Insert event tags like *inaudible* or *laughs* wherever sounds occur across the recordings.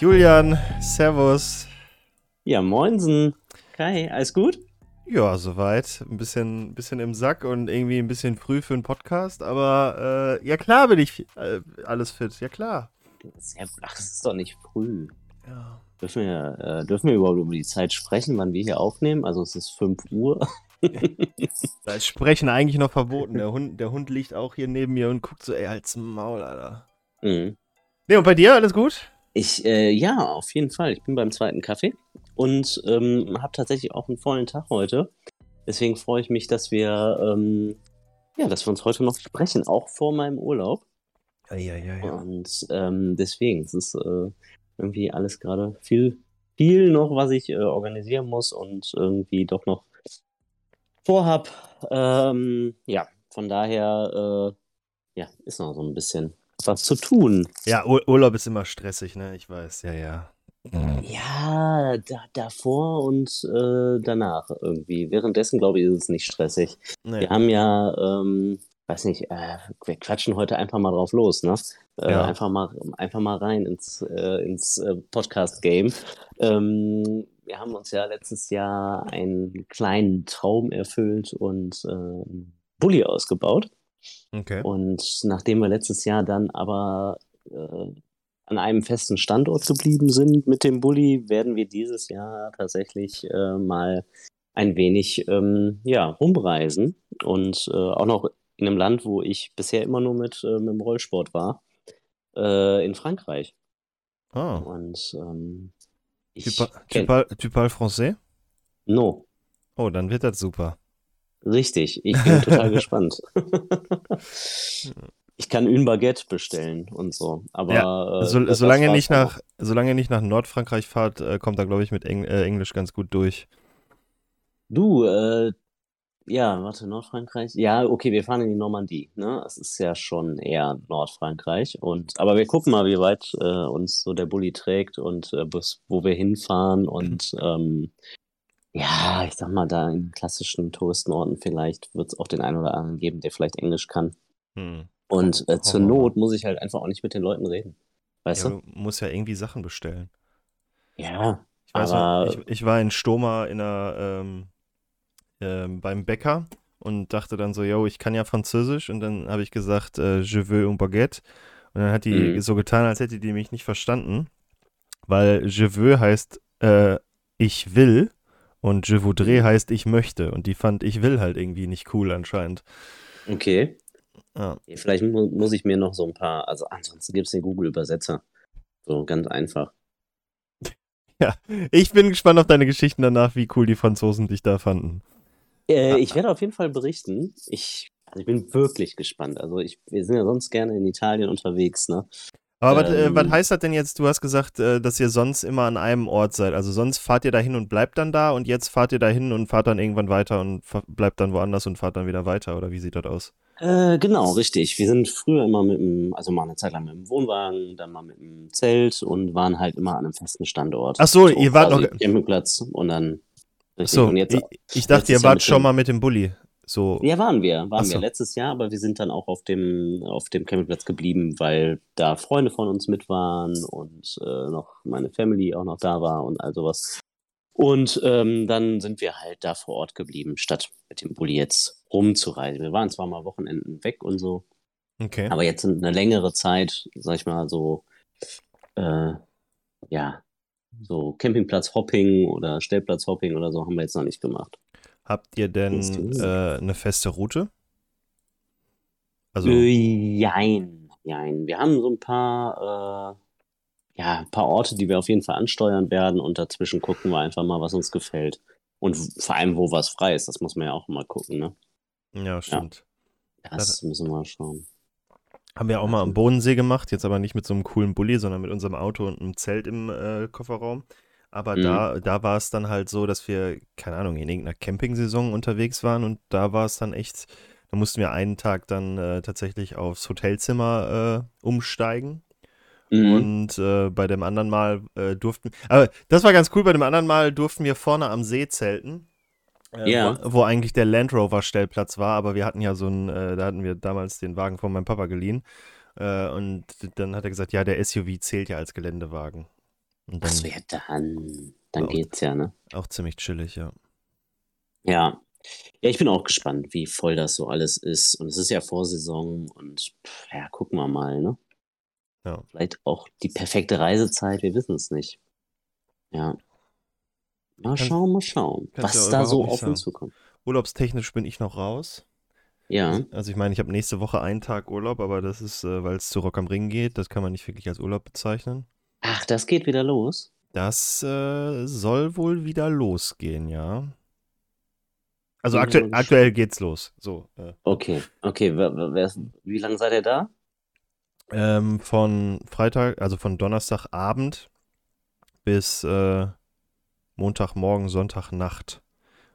Julian, Servus. Ja, moinsen. Kai, alles gut? Ja, soweit. Ein bisschen, bisschen im Sack und irgendwie ein bisschen früh für einen Podcast, aber äh, ja klar bin ich äh, alles fit, ja klar. Ach, das ist doch nicht früh. Ja. Dürfen wir, äh, dürfen wir überhaupt über die Zeit sprechen, wann wir hier aufnehmen? Also es ist 5 Uhr. *laughs* Da ist Sprechen eigentlich noch verboten. Der Hund, der Hund liegt auch hier neben mir und guckt so, ey, halt's Maul, Alter. Mhm. Nee, und bei dir, alles gut? Ich, äh, ja, auf jeden Fall. Ich bin beim zweiten Kaffee und ähm, habe tatsächlich auch einen vollen Tag heute. Deswegen freue ich mich, dass wir, ähm, ja, dass wir uns heute noch sprechen, auch vor meinem Urlaub. Ja, ja, ja. Und ähm, deswegen, es ist äh, irgendwie alles gerade viel, viel noch, was ich äh, organisieren muss und irgendwie doch noch vorhab. Ähm, ja, von daher, äh, ja, ist noch so ein bisschen was zu tun. Ja, Ur Urlaub ist immer stressig, ne? Ich weiß, ja, ja. Ja, da, davor und äh, danach irgendwie. Währenddessen, glaube ich, ist es nicht stressig. Nee. Wir haben ja, ähm, weiß nicht, äh, wir quatschen heute einfach mal drauf los, ne? Äh, Ja. einfach, mal, einfach mal rein ins, äh, ins äh, Podcast-Game. Ähm, wir haben uns ja letztes Jahr einen kleinen Traum erfüllt und äh, einen Bulli ausgebaut. Okay. Und nachdem wir letztes Jahr dann aber äh, an einem festen Standort geblieben sind mit dem Bulli, werden wir dieses Jahr tatsächlich äh, mal ein wenig ähm, ja, rumreisen und äh, auch noch in einem Land, wo ich bisher immer nur mit, äh, mit dem Rollsport war, äh, in Frankreich. Ah. Und ähm, ich Tu, pa- tu, parles, tu parles français? no, Oh, dann wird das super. Richtig, ich bin total *laughs* gespannt. Ich kann une Baguette bestellen und so, aber Ja, äh, So, das solange, nicht nach, solange nicht nach Nordfrankreich fahrt, äh, kommt er, glaube ich, mit Eng äh, Englisch ganz gut durch. Du, äh, ja, warte, Nordfrankreich? Ja, okay, wir fahren in die Normandie, ne? Es ist ja schon eher Nordfrankreich und, aber wir gucken mal, wie weit äh, uns so der Bulli trägt und äh, bis, wo wir hinfahren und, *laughs* ähm, ja, ich sag mal, da in klassischen Touristenorten vielleicht wird es auch den einen oder anderen geben, der vielleicht Englisch kann. Hm. Und äh, zur. Not muss ich halt einfach auch nicht mit den Leuten reden. Weißt Ja, du? musst ja irgendwie Sachen bestellen. Ja, Ich weiß aber noch, ich, ich war in Stoma in einer, ähm, ähm, beim Bäcker und dachte dann so, yo, ich kann ja Französisch und dann habe ich gesagt, äh, je veux un baguette und dann hat die Mhm. so getan, als hätte die mich nicht verstanden, weil je veux heißt äh, ich will und je voudrais Mhm. heißt ich möchte und die fand ich will halt irgendwie nicht cool anscheinend. okay. Ja. Ja, Vielleicht mu muss ich mir noch so ein paar, also ansonsten gibt es den Google-Übersetzer. So ganz einfach. *laughs* Ich bin gespannt auf deine Geschichten danach, wie cool die Franzosen dich da fanden. Äh, ich werde auf jeden Fall berichten. Ich, also ich bin wirklich gespannt. Also ich, wir sind ja sonst gerne in Italien unterwegs, ne? Aber was, äh, Ähm. was heißt das denn jetzt? Du hast gesagt, äh, dass ihr sonst immer an einem Ort seid. Also sonst fahrt ihr dahin und bleibt dann da und jetzt fahrt ihr dahin und fahrt dann irgendwann weiter und bleibt dann woanders und fahrt dann wieder weiter oder wie sieht das aus? Äh, genau, richtig. Wir sind früher immer mit dem, also mal eine Zeit lang mit dem Wohnwagen, dann mal mit dem Zelt und waren halt immer an einem festen Standort. Ach so, ihr wart noch- Campingplatz und dann. Richtig. So, und jetzt, ich, ich dachte, ihr wart schon mal mit dem Bulli. So. Ja, waren wir. Waren so. wir letztes Jahr, aber wir sind dann auch auf dem, auf dem Campingplatz geblieben, weil da Freunde von uns mit waren und äh, noch meine Family auch noch da war und all sowas. Und ähm, dann sind wir halt da vor Ort geblieben, statt mit dem Bulli jetzt rumzureisen. Wir waren zwar mal Wochenenden weg und so, Okay. aber jetzt eine längere Zeit, sag ich mal, so, äh, ja, so Campingplatz-Hopping oder Stellplatz-Hopping oder so haben wir jetzt noch nicht gemacht. Habt ihr denn äh, eine feste Route? Also, Äh, jein, jein. Wir haben so ein paar, äh, ja, ein paar Orte, die wir auf jeden Fall ansteuern werden und dazwischen gucken wir einfach mal, was uns gefällt. Und vor allem, wo was frei ist, das muss man ja auch mal gucken, ne? ja, stimmt. Das müssen wir schauen. Haben wir auch mal am Bodensee gemacht, jetzt aber nicht mit so einem coolen Bulli, sondern mit unserem Auto und einem Zelt im äh, Kofferraum. Aber Mhm. da, da war es dann halt so, dass wir, keine Ahnung, in irgendeiner Campingsaison unterwegs waren und da war es dann echt, da mussten wir einen Tag dann äh, tatsächlich aufs Hotelzimmer äh, umsteigen. Mhm. Und äh, bei dem anderen Mal äh, durften, aber das war ganz cool, bei dem anderen Mal durften wir vorne am See zelten. Äh, Ja. wo, wo eigentlich der Land Rover Stellplatz war, aber wir hatten ja so ein, äh, da hatten wir damals den Wagen von meinem Papa geliehen. Und dann hat er gesagt, ja, der SUV zählt ja als Geländewagen. Und dann Achso, ja, dann, dann Auch- geht's ja, ne? auch ziemlich chillig, ja. Ja. Ja, ich bin auch gespannt, wie voll das so alles ist. Und es ist ja Vorsaison und pff, ja, gucken wir mal, ne? Ja. Vielleicht auch die perfekte Reisezeit, wir wissen es nicht. Ja. Mal Kannst- schauen, mal schauen, ja was da so auf uns zukommt. Urlaubstechnisch bin ich noch raus. Ja. Also ich meine, ich habe nächste Woche einen Tag Urlaub, aber das ist, äh, weil es zu Rock am Ring geht, das kann man nicht wirklich als Urlaub bezeichnen. Ach, das geht wieder los. Das äh, soll wohl wieder losgehen, ja. Also aktuell, mal gespannt. aktuell geht's los. So. Äh, Okay, okay. Wer, wer, wer, wie lange seid ihr da? ähm, von Freitag, also von Donnerstagabend bis äh, Montagmorgen, Sonntagnacht.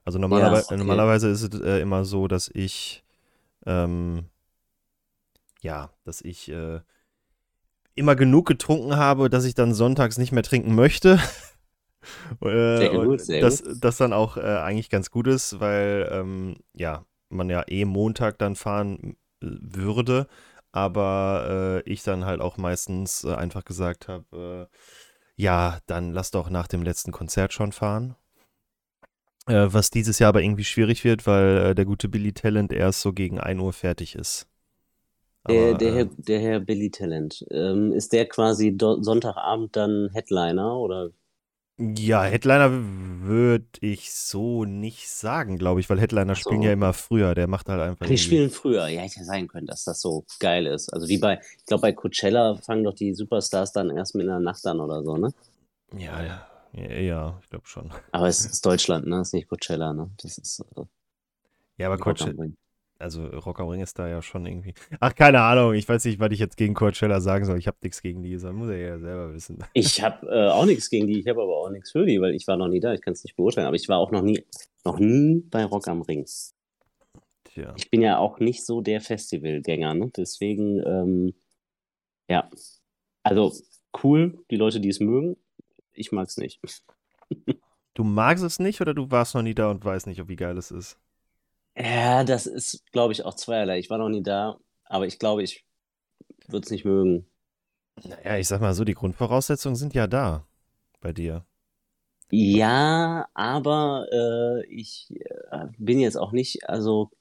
Also normalerweise, okay. normalerweise ist es äh, immer so, dass ich ähm, ja, dass ich äh, immer genug getrunken habe, dass ich dann sonntags nicht mehr trinken möchte. *laughs* Äh, Sehr gut, sehr das, das dann auch äh, eigentlich ganz gut ist, weil ähm, ja, man ja eh Montag dann fahren äh, würde, aber äh, ich dann halt auch meistens äh, einfach gesagt habe, äh, ja, dann lass doch nach dem letzten Konzert schon fahren. Was dieses Jahr aber irgendwie schwierig wird, weil der gute Billy Talent erst so gegen 1 Uhr fertig ist. Der, Aber, der, äh, Herr, der Herr Billy Talent. Ähm, ist der quasi do, Sonntagabend dann Headliner oder? Ja, Headliner würde ich so nicht sagen, glaube ich, weil Headliner so, spielen ja immer früher. Der macht halt einfach. Ach, die spielen früher. Ja, hätte ja sein können, dass das so geil ist. Also wie bei, ich glaube, bei Coachella fangen doch die Superstars dann erst mit in der Nacht an oder so, ne? Ja, ja, ja, ja ich glaube schon. Aber es ist Deutschland, ne? Es ist nicht Coachella, ne? Das ist äh, Ja, aber Coachella. Also Rock am Ring ist da ja schon irgendwie. Ach, keine Ahnung. Ich weiß nicht, was ich jetzt gegen Coachella sagen soll. Ich habe nichts gegen die. Das muss er ja selber wissen. Ich habe äh, auch nichts gegen die, ich habe aber auch nichts für die, weil ich war noch nie da, ich kann es nicht beurteilen. Aber ich war auch noch nie, noch nie bei Rock am Ring. Tja. Ich bin ja auch nicht so der Festivalgänger, ne? Deswegen, ähm, ja. Also cool, die Leute, die es mögen. Ich mag es nicht. *laughs* Du magst es nicht oder du warst noch nie da und weißt nicht, wie geil es ist? Ja, das ist, glaube ich, auch zweierlei. Ich war noch nie da, aber ich glaube, ich würde es nicht mögen. Naja, ich sag mal so, die Grundvoraussetzungen sind ja da bei dir. Ja, aber äh, ich äh, bin jetzt auch nicht, also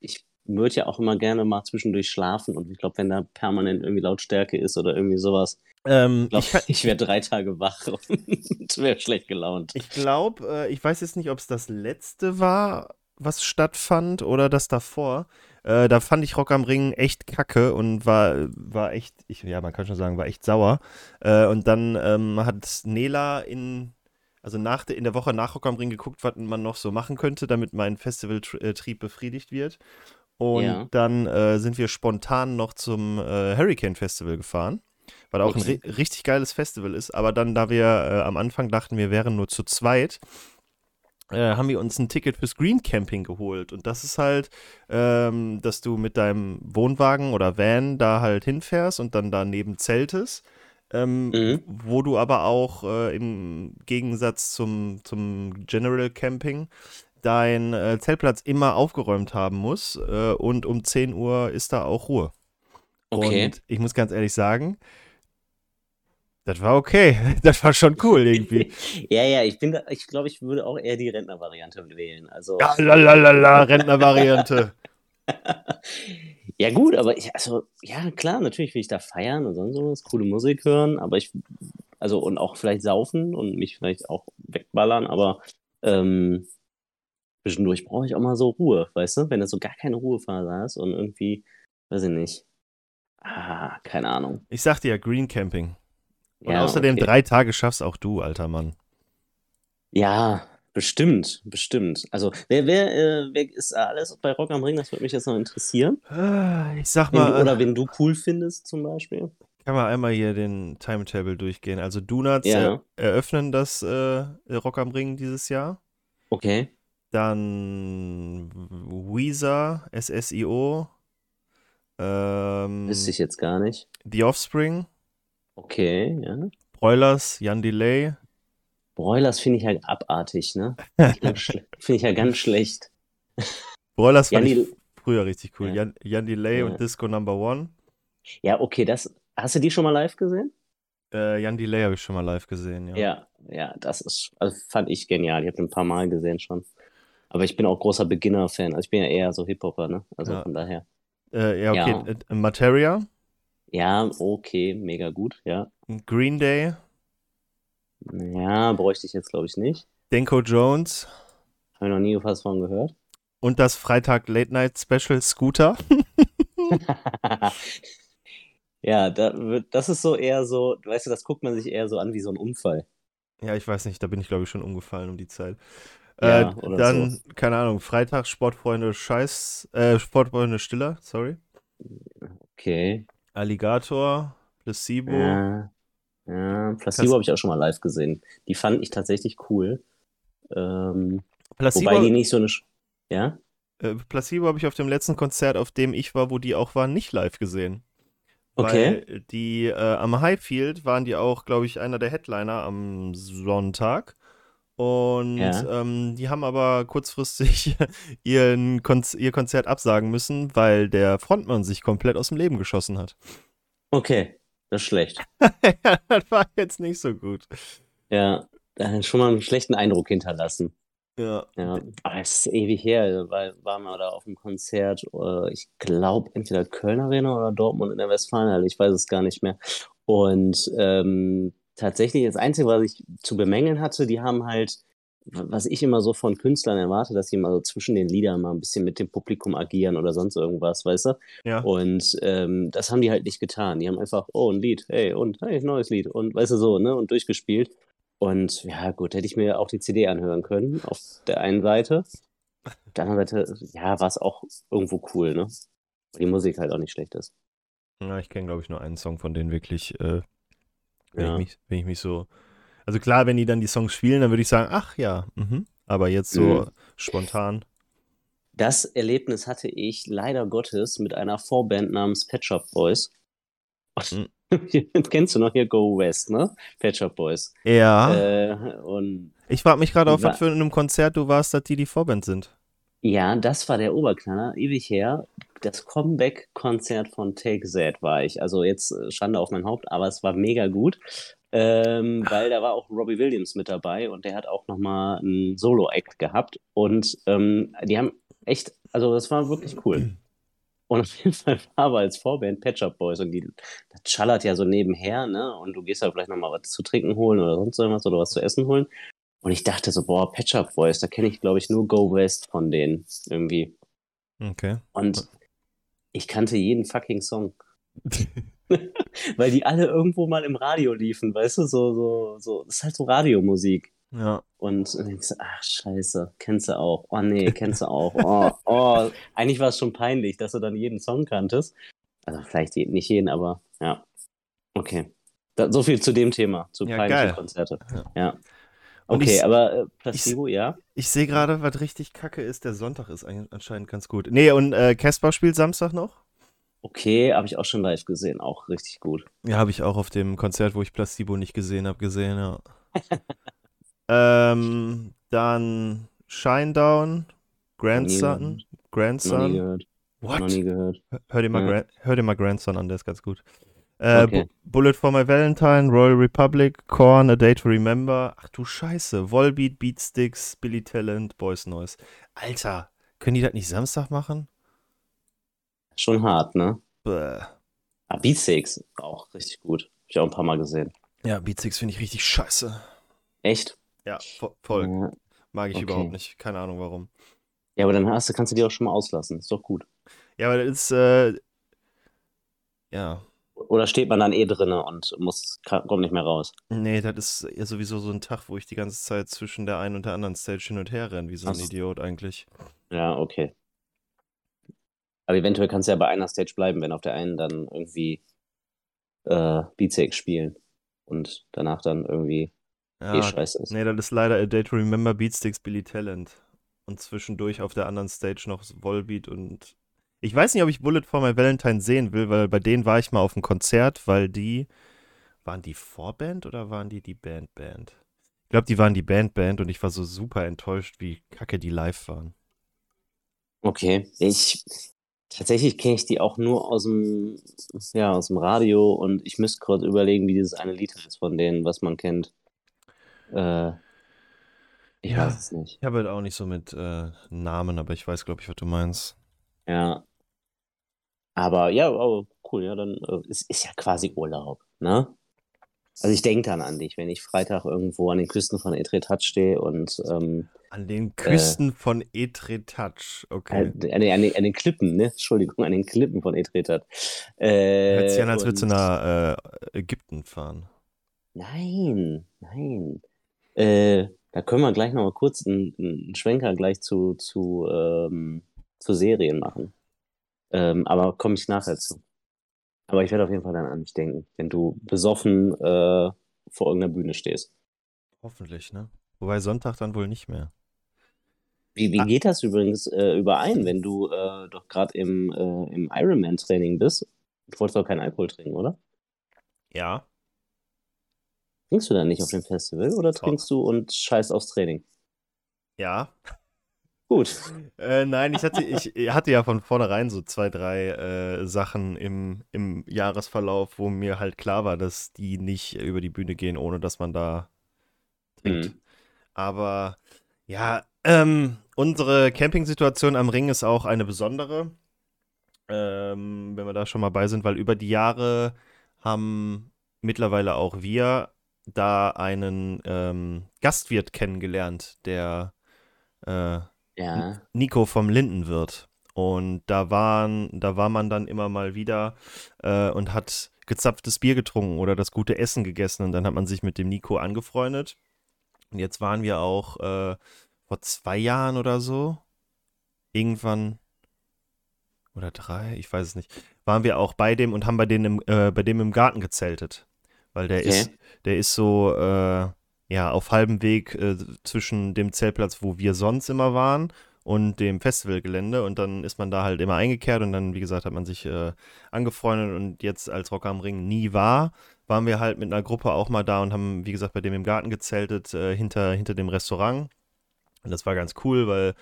ich würde ja auch immer gerne mal zwischendurch schlafen und ich glaube, wenn da permanent irgendwie Lautstärke ist oder irgendwie sowas, Ähm, ich glaube, ich ich wäre drei Tage wach und *laughs* wäre schlecht gelaunt. Ich glaube, äh, ich weiß jetzt nicht, ob es das letzte war, was stattfand oder das davor. Äh, da fand ich Rock am Ring echt kacke und war, war echt, ich, ja, man kann schon sagen, war echt sauer. Äh, und dann ähm, hat Nela in, also nach, der- in der Woche nach Rock am Ring geguckt, was man noch so machen könnte, damit mein Festivaltrieb befriedigt wird. Und Ja. dann äh, sind wir spontan noch zum äh, Hurricane Festival gefahren, weil auch Okay. ein ri richtig geiles Festival ist. Aber dann, da wir äh, am Anfang dachten, wir wären nur zu zweit, äh, haben wir uns ein Ticket fürs Green Camping geholt. Und das ist halt, ähm, dass du mit deinem Wohnwagen oder Van da halt hinfährst und dann daneben zeltest. Ähm, Mhm. Wo du aber auch äh, im Gegensatz zum, zum General Camping dein äh, Zeltplatz immer aufgeräumt haben musst. Äh, und um 10 Uhr ist da auch Ruhe. Okay. Und ich muss ganz ehrlich sagen, das war okay. *laughs* Das war schon cool irgendwie. *laughs* Ja, ja, ich bin da, ich glaube, ich würde auch eher die Rentnervariante wählen. Also, Ja, lalalala, Rentnervariante. *laughs* ja gut, aber ich, also, ja, klar, natürlich will ich da feiern und sonst was, coole Musik hören, aber ich, also, und auch vielleicht saufen und mich vielleicht auch wegballern, aber ähm, zwischendurch brauche ich auch mal so Ruhe, weißt du? Wenn du so gar keine Ruhephase hast und irgendwie, weiß ich nicht. Ah, keine Ahnung. Ich sagte ja Green Camping. Und Ja, außerdem okay. drei Tage schaffst auch du, alter Mann. Ja, bestimmt, bestimmt. Also, wer, wer, äh, wer ist alles bei Rock am Ring? Das würde mich jetzt noch interessieren. Ich sag Wen mal, oder äh, wen du cool findest, zum Beispiel. kann man einmal hier den Timetable durchgehen. Also Donuts Ja. er eröffnen das äh, Rock am Ring dieses Jahr. Okay. Dann Weezer, SSIO, ähm, Wüsste ich jetzt gar nicht. The Offspring, Okay, ja. Broilers, Jan Delay. Broilers finde ich halt abartig, ne? *laughs* Finde ich, ja ganz schlecht. Broilers Ja, fand ich früher richtig cool. Ja. Jan, Jan Delay Ja. und Disco Number One. ja, okay, das. Hast du die schon mal live gesehen? Äh, Jan Delay habe ich schon mal live gesehen, ja. Ja, ja, das ist, also fand ich genial. Ich habe ihn ein paar Mal gesehen schon. Aber ich bin auch großer Beginner-Fan. Also ich bin ja eher so Hip-Hopper, ne? Also Ja. von daher. Äh, ja, okay. Ja. Äh, Materia, Ja, okay, mega gut, ja. Green Day, Ja, bräuchte ich jetzt, glaube ich, nicht. Denko Jones Habe ich noch nie was von gehört. und das Freitag Late Night Special Scooter. *laughs* Ja, da, das ist so eher so, weißt du, das guckt man sich eher so an wie so ein Unfall. Ja, ich weiß nicht, da bin ich glaube ich schon umgefallen um die Zeit. Ja, äh, dann, keine Ahnung, Freitag Sportfreunde Scheiß, äh, Sportfreunde Stiller, sorry. Okay. Alligator, Placebo. Ja, ja. Placebo habe ich auch schon mal live gesehen. Die fand ich tatsächlich cool. Ähm, Placebo, wobei die nicht so eine. Sch ja? äh, Placebo habe ich auf dem letzten Konzert, auf dem ich war, wo die auch waren, nicht live gesehen. Okay. Weil die äh, am Highfield waren die auch, glaube ich, einer der Headliner am Sonntag. Und Ja. ähm, die haben aber kurzfristig *laughs* ihren Konz ihr Konzert absagen müssen, weil der Frontmann sich komplett aus dem Leben geschossen hat. Okay. Das ist schlecht. *laughs* ja, das war jetzt nicht so gut. Ja. Schon mal einen schlechten Eindruck hinterlassen. Ja. Ja. Aber es ist ewig her, weil waren wir da auf dem Konzert, äh, ich glaube, entweder Köln Arena oder Dortmund in der Westfalenhalle, ich weiß es gar nicht mehr. Und ähm, tatsächlich das Einzige, was ich zu bemängeln hatte, die haben halt, was ich immer so von Künstlern erwarte, dass sie mal so zwischen den Liedern mal ein bisschen mit dem Publikum agieren oder sonst irgendwas, weißt du? Ja. Und ähm, das haben die halt nicht getan. Die haben einfach, oh, ein Lied, hey, und hey, neues Lied und weißt du so, ne? Und durchgespielt. Und ja, gut, hätte ich mir auch die CD anhören können, auf der einen Seite. Auf der anderen Seite, ja, war es auch irgendwo cool, ne? Weil die Musik halt auch nicht schlecht ist. Ja, ich kenne, glaube ich, nur einen Song von denen wirklich, äh, wenn, Ja. ich mich, wenn ich mich so. Also klar, wenn die dann die Songs spielen, dann würde ich sagen, ach ja, mhm. aber jetzt so Mhm. spontan. Das Erlebnis hatte ich leider Gottes mit einer Vorband namens Pet Shop Boys. Mhm. *laughs* Kennst du noch hier Go West, ne? Pet Shop Boys. Ja. Äh, und ich frage mich gerade, auf wa- was für einem Konzert du warst, dass die die Vorband sind. Ja, das war der Oberknaller, ewig her. Das Comeback-Konzert von Take That war ich. Also jetzt äh, Schande auf mein Haupt, aber es war mega gut, ähm, weil da war auch Robbie Williams mit dabei und der hat auch nochmal einen Solo-Act gehabt. Und ähm, die haben echt, also das war wirklich cool. Und auf jeden Fall war aber als Vorband Pet Shop Boys und die, das schallert ja so nebenher, ne? Und du gehst da vielleicht nochmal was zu trinken holen oder sonst irgendwas oder was zu essen holen. Und ich dachte so, boah, Pet Shop Boys, da kenne ich, glaube ich, nur Go West von denen irgendwie. Okay. Und ich kannte jeden fucking Song. *laughs* *laughs* Weil die alle irgendwo mal im Radio liefen, weißt du, so, so, so, das ist halt so Radiomusik. ja. Und dann denkst du, ach, scheiße, kennst du auch. Oh nee, kennst du auch. Oh, *laughs* oh. Eigentlich war es schon peinlich, dass du dann jeden Song kanntest. Also vielleicht nicht jeden, aber ja. Okay. Da, so viel zu dem Thema, zu Ja, peinlichen geil. Konzerte. Ja. Ja. Und Okay, ich- aber äh, Placebo, ja. Ich sehe gerade, was richtig kacke ist, der Sonntag ist anscheinend ganz gut. Nee, und äh, Casper spielt Samstag noch? Okay, habe ich auch schon live gesehen, auch richtig gut. Ja, habe ich auch auf dem Konzert, wo ich Placebo nicht gesehen habe, gesehen, ja. *laughs* ähm, dann Shinedown, Grandson, Grandson. What? Noch nie gehört. Hör dir mal, Ja. Gran hör dir mal Grandson an, der ist ganz gut. Äh, Okay. Bu- Bullet for My Valentine, Royal Republic, Korn, A Day to Remember. Ach du Scheiße. Volbeat, Beatsticks, Billy Talent, Boys Noise. Alter, können die das nicht Samstag machen? Schon hart, ne? Bäh. Ah, Beatsteaks, auch richtig gut. Hab ich auch ein paar Mal gesehen. Ja, Beatsticks finde ich richtig scheiße. Echt? Ja, vo voll. Mag ich okay. überhaupt nicht. Keine Ahnung warum. ja, aber dann hast du, kannst du die auch schon mal auslassen. Ist doch gut. Ja, aber das ist, äh, ja. Oder steht man dann eh drinne und muss, kommt nicht mehr raus? Nee, das ist ja sowieso so ein Tag, wo ich die ganze Zeit zwischen der einen und der anderen Stage hin und her renne, wie so ein Ach. Idiot eigentlich. Ja, okay. Aber eventuell kannst du ja bei einer Stage bleiben, wenn auf der einen dann irgendwie äh, Beatsteaks spielen und danach dann irgendwie eh Ja, scheiße ist. nee, das ist leider A Day to Remember Beatsticks Billy Talent. Und zwischendurch auf der anderen Stage noch Volbeat und. Ich weiß nicht, ob ich Bullet for My Valentine sehen will, weil bei denen war ich mal auf einem Konzert, weil die. Waren die Vorband oder waren die die Band-Band? Ich glaube, die waren die Band-Band und ich war so super enttäuscht, wie kacke die live waren. Okay, ich, Tatsächlich kenne ich die auch nur aus dem, ja, aus dem Radio und ich müsste kurz überlegen, wie dieses eine Lied heißt von denen, was man kennt. Äh, ich Ja. weiß es nicht. Ich habe halt auch nicht so mit äh, Namen, aber ich weiß, glaube ich, was du meinst. Ja. Aber ja, aber cool, ja, dann äh, es ist ja quasi Urlaub, ne? Also ich denke dann an dich, wenn ich Freitag irgendwo an den Küsten von Etretat stehe und ähm, An den Küsten von Etretat. Okay. äh, an, den, an, den, an den Klippen, ne? Entschuldigung, an den Klippen von Etretat. Äh, Hört sich an, als würdest du nach äh, Ägypten fahren. Nein, nein. Äh, da können wir gleich nochmal kurz einen, einen Schwenker gleich zu, zu, ähm, zu Serien machen. Ähm, aber komme ich nachher zu. Aber ich werde auf jeden Fall dann an dich denken, wenn du besoffen äh, vor irgendeiner Bühne stehst. Hoffentlich, ne? Wobei Sonntag dann wohl nicht mehr. Wie, wie Ah. geht das übrigens äh, überein, wenn du äh, doch gerade im, äh, im Ironman-Training bist? Du wolltest doch keinen Alkohol trinken, oder? Ja. Trinkst du dann nicht auf dem Festival oder trinkst du und scheißt aufs Training? Ja. Gut. Äh, nein, ich hatte, ich hatte ja von vornherein so zwei, drei äh, Sachen im, im Jahresverlauf, wo mir halt klar war, dass die nicht über die Bühne gehen, ohne dass man da trinkt. Mhm. Aber ja, ähm, unsere Campingsituation am Ring ist auch eine besondere, ähm, wenn wir da schon mal bei sind, weil über die Jahre haben mittlerweile auch wir da einen ähm, Gastwirt kennengelernt, der äh, Ja. Nico vom Lindenwirt. Und da waren, da war man dann immer mal wieder äh, und hat gezapftes Bier getrunken oder das gute Essen gegessen und dann hat man sich mit dem Nico angefreundet. Und jetzt waren wir auch äh, vor zwei Jahren oder so, irgendwann oder drei, ich weiß es nicht, waren wir auch bei dem und haben bei, denen im, äh, bei dem im Garten gezeltet. Weil der Okay. ist, der ist so, äh, ja, auf halbem Weg äh, zwischen dem Zeltplatz, wo wir sonst immer waren, und dem Festivalgelände. Und dann ist man da halt immer eingekehrt und dann, wie gesagt, hat man sich äh, angefreundet und jetzt als Rocker am Ring nie war, waren wir halt mit einer Gruppe auch mal da und haben, wie gesagt, bei dem im Garten gezeltet, äh, hinter, hinter dem Restaurant. Und das war ganz cool, weil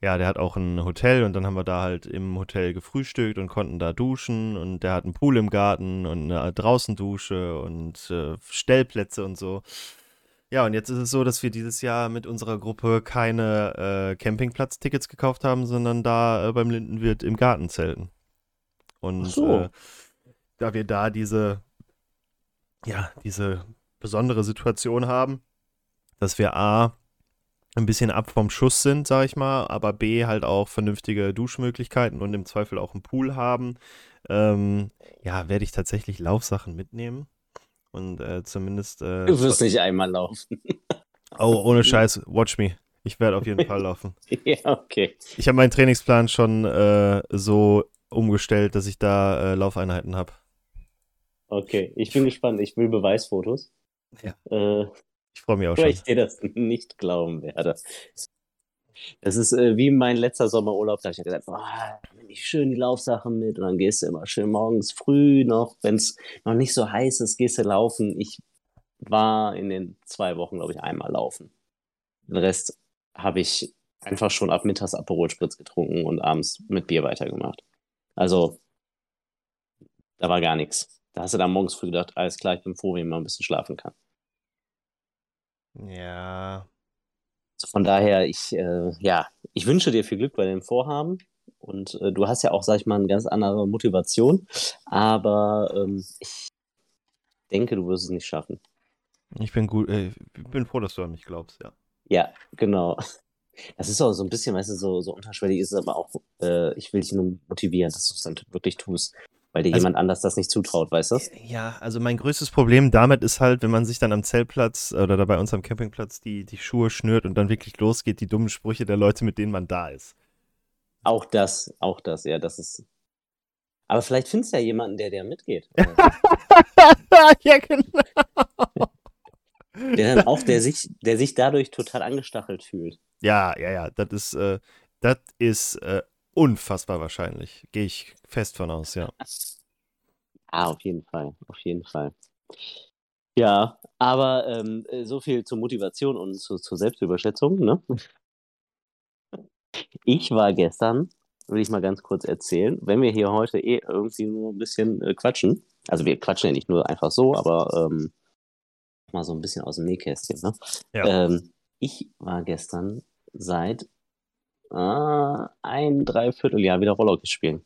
ja, der hat auch ein Hotel und dann haben wir da halt im Hotel gefrühstückt und konnten da duschen und der hat einen Pool im Garten und eine Draußendusche und äh, Stellplätze und so. Ja, und jetzt ist es so, dass wir dieses Jahr mit unserer Gruppe keine äh, Campingplatz-Tickets gekauft haben, sondern da äh, beim Lindenwirt im Garten zelten. Und so. äh, da wir da diese, ja, diese besondere Situation haben, dass wir A, ein bisschen ab vom Schuss sind, sag ich mal, aber B, halt auch vernünftige Duschmöglichkeiten und im Zweifel auch einen Pool haben, ähm, ja, werde ich tatsächlich Laufsachen mitnehmen. Und äh, zumindest. Äh, Du wirst nicht einmal laufen. *laughs* oh, ohne *laughs* Scheiß, watch me. Ich werde auf jeden Fall *laughs* laufen. ja, okay. Ich habe meinen Trainingsplan schon äh, so umgestellt, dass ich da äh, Laufeinheiten habe. Okay. Ich bin gespannt. Ich will Beweisfotos. Ja. Äh, Ich freue mich auch weil schon. ich dir das nicht glauben werde. Das ist äh, wie mein letzter Sommerurlaub. Da habe ich gesagt, boah, ich schön die Laufsachen mit und dann gehst du immer schön morgens früh noch, wenn es noch nicht so heiß ist, gehst du laufen. Ich war in den zwei Wochen, glaube ich, einmal laufen. Den Rest habe ich einfach schon ab mittags Aperol Spritz getrunken und abends mit Bier weitergemacht. Also, da war gar nichts. Da hast du dann morgens früh gedacht, alles klar, ich bin froh, wenn ich mal ein bisschen schlafen kann. Ja, Also Von daher, ich, äh, ja, ich wünsche dir viel Glück bei dem Vorhaben. Und äh, du hast ja auch, sag ich mal, eine ganz andere Motivation. Aber ähm, ich denke, du wirst es nicht schaffen. ich bin gut. Äh, ich bin froh, dass du an mich glaubst, ja. Ja, genau. Das ist auch so ein bisschen, weißt du, so, so unterschwellig ist es aber auch, äh, ich will dich nur motivieren, dass du es dann wirklich tust, weil dir Also- jemand anders das nicht zutraut, weißt du? Ja, also mein größtes Problem damit ist halt, wenn man sich dann am Zeltplatz oder da bei uns am Campingplatz die, die Schuhe schnürt und dann wirklich losgeht, die dummen Sprüche der Leute, mit denen man da ist. Auch das, auch das, ja, das ist. Aber vielleicht findest du ja jemanden, der der mitgeht. *laughs* ja, genau. Der dann auch, der sich, der sich dadurch total angestachelt fühlt. Ja, ja, ja, das ist, äh, das ist äh, unfassbar wahrscheinlich. Gehe ich fest von aus, ja. *laughs* Ah, auf jeden Fall, auf jeden Fall. Ja, aber ähm, äh, so viel zur Motivation und zu, zur Selbstüberschätzung, ne? Ich war gestern will ich mal ganz kurz erzählen. Wenn wir hier heute eh irgendwie nur ein bisschen äh, quatschen, also wir quatschen ja nicht nur einfach so, aber ähm, mal so ein bisschen aus dem Nähkästchen. Ne? Ja. Ähm, ich war gestern seit äh, ein Dreivierteljahr wieder Rollhockey spielen.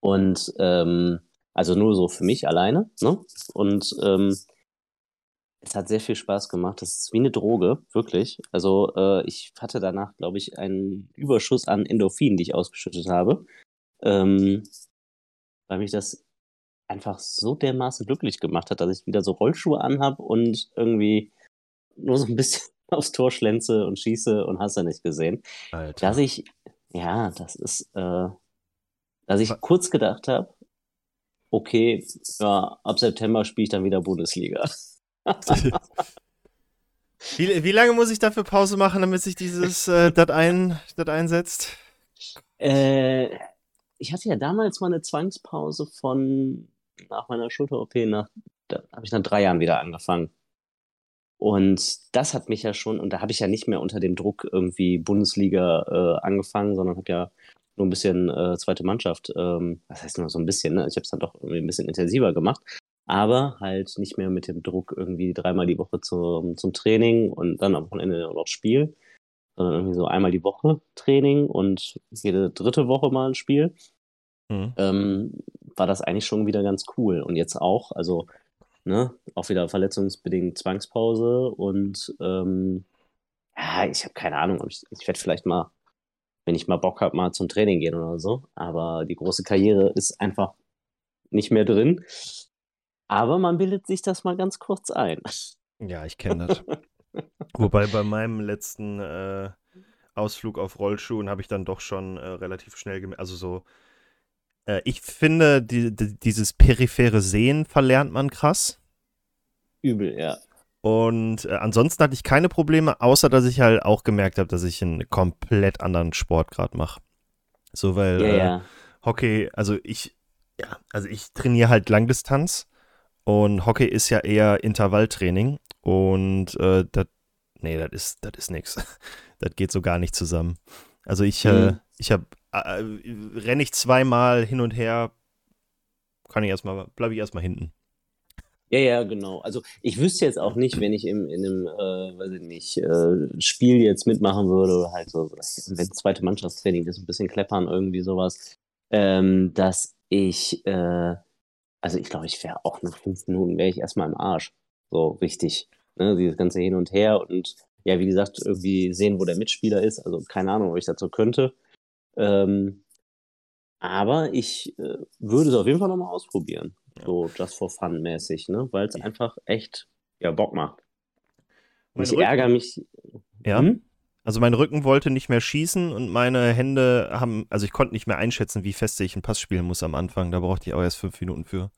Und ähm, also nur so für mich alleine. Ne? Und ähm, es hat sehr viel Spaß gemacht. Das ist wie eine Droge, wirklich. Also äh, ich hatte danach, glaube ich, einen Überschuss an Endorphinen, die ich ausgeschüttet habe. Ähm, weil mich das einfach so dermaßen glücklich gemacht hat, dass ich wieder so Rollschuhe anhab und irgendwie nur so ein bisschen *laughs* aufs Tor schlänze und schieße und hast du nicht gesehen. Alter. Dass ich, ja, das ist, äh, dass ich kurz gedacht habe, okay, ja, ab September spiele ich dann wieder Bundesliga. *laughs* wie, wie lange muss ich dafür Pause machen, damit sich dieses äh, das ein, dat einsetzt? Äh, ich hatte ja damals mal eine Zwangspause von nach meiner Schulter-OP, da habe ich nach drei Jahren wieder angefangen. Und das hat mich ja schon, und da habe ich ja nicht mehr unter dem Druck irgendwie Bundesliga äh, angefangen, sondern habe ja nur ein bisschen äh, zweite Mannschaft, ähm, was heißt nur so ein bisschen, ne? ich habe es dann doch irgendwie ein bisschen intensiver gemacht, aber halt nicht mehr mit dem Druck irgendwie dreimal die Woche zum, zum Training und dann am Wochenende noch Spiel, sondern irgendwie so einmal die Woche Training und jede dritte Woche mal ein Spiel. Mhm. Ähm, war das eigentlich schon wieder ganz cool. Und jetzt auch, also, ne, auch wieder verletzungsbedingt Zwangspause und ähm, ja, ich habe keine Ahnung, ich, ich werde vielleicht mal, wenn ich mal Bock habe, mal zum Training gehen oder so. Aber die große Karriere ist einfach nicht mehr drin. Aber man bildet sich das mal ganz kurz ein. Ja, ich kenne das. *laughs* Wobei bei meinem letzten äh, Ausflug auf Rollschuhen habe ich dann doch schon äh, relativ schnell gemerkt, also so äh, ich finde, die, die, dieses periphere Sehen verlernt man krass. Übel, ja. Und äh, ansonsten hatte ich keine Probleme, außer dass ich halt auch gemerkt habe, dass ich einen komplett anderen Sport gerade mache. So, weil ja, äh, ja. Hockey, also ich, ja, also ich trainiere halt Langdistanz und Hockey ist ja eher Intervalltraining und äh, das, nee, das ist, das ist nix. *laughs* Das geht so gar nicht zusammen. Also ich, äh, mhm. äh, ich habe äh, renne ich zweimal hin und her, kann ich erstmal, bleibe ich erstmal hinten. Ja, ja, genau. Also ich wüsste jetzt auch nicht, wenn ich im, in einem, äh, weiß ich nicht, äh, Spiel jetzt mitmachen würde oder halt so, wenn zweite Mannschaftstraining ist, ein bisschen kleppern, irgendwie sowas, ähm, dass ich, äh, also ich glaube, ich wäre auch nach fünf Minuten, wäre ich erstmal im Arsch. So richtig. Ne? Dieses ganze Hin und Her und ja, wie gesagt, irgendwie sehen, wo der Mitspieler ist. Also keine Ahnung, ob ich dazu könnte. Ähm, aber ich äh, würde es auf jeden Fall nochmal ausprobieren. Ja. So just for fun mäßig, ne? Weil es einfach echt ja, Bock macht. Und ich Rücken, ärgere mich. Ja. Hm? Also mein Rücken wollte nicht mehr schießen und meine Hände haben, also ich konnte nicht mehr einschätzen, wie fest ich einen Pass spielen muss am Anfang. Da brauchte ich auch erst fünf Minuten für.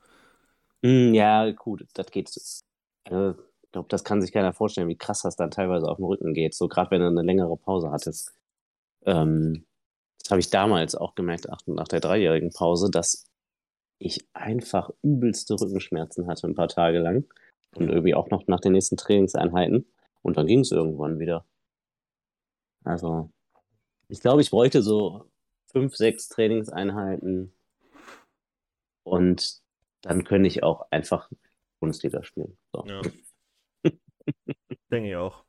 Mm, ja, gut, das geht. Äh, ich glaube, das kann sich keiner vorstellen, wie krass das dann teilweise auf dem Rücken geht. So gerade wenn du eine längere Pause hattest. Ähm, das habe ich damals auch gemerkt, nach der dreijährigen Pause, dass ich einfach übelste Rückenschmerzen hatte ein paar Tage lang. Und irgendwie auch noch nach den nächsten Trainingseinheiten. Und dann ging es irgendwann wieder. Also, ich glaube, ich bräuchte so fünf, sechs Trainingseinheiten. Und dann könnte ich auch einfach Bundesliga spielen. So. Ja. *laughs* Denke ich auch.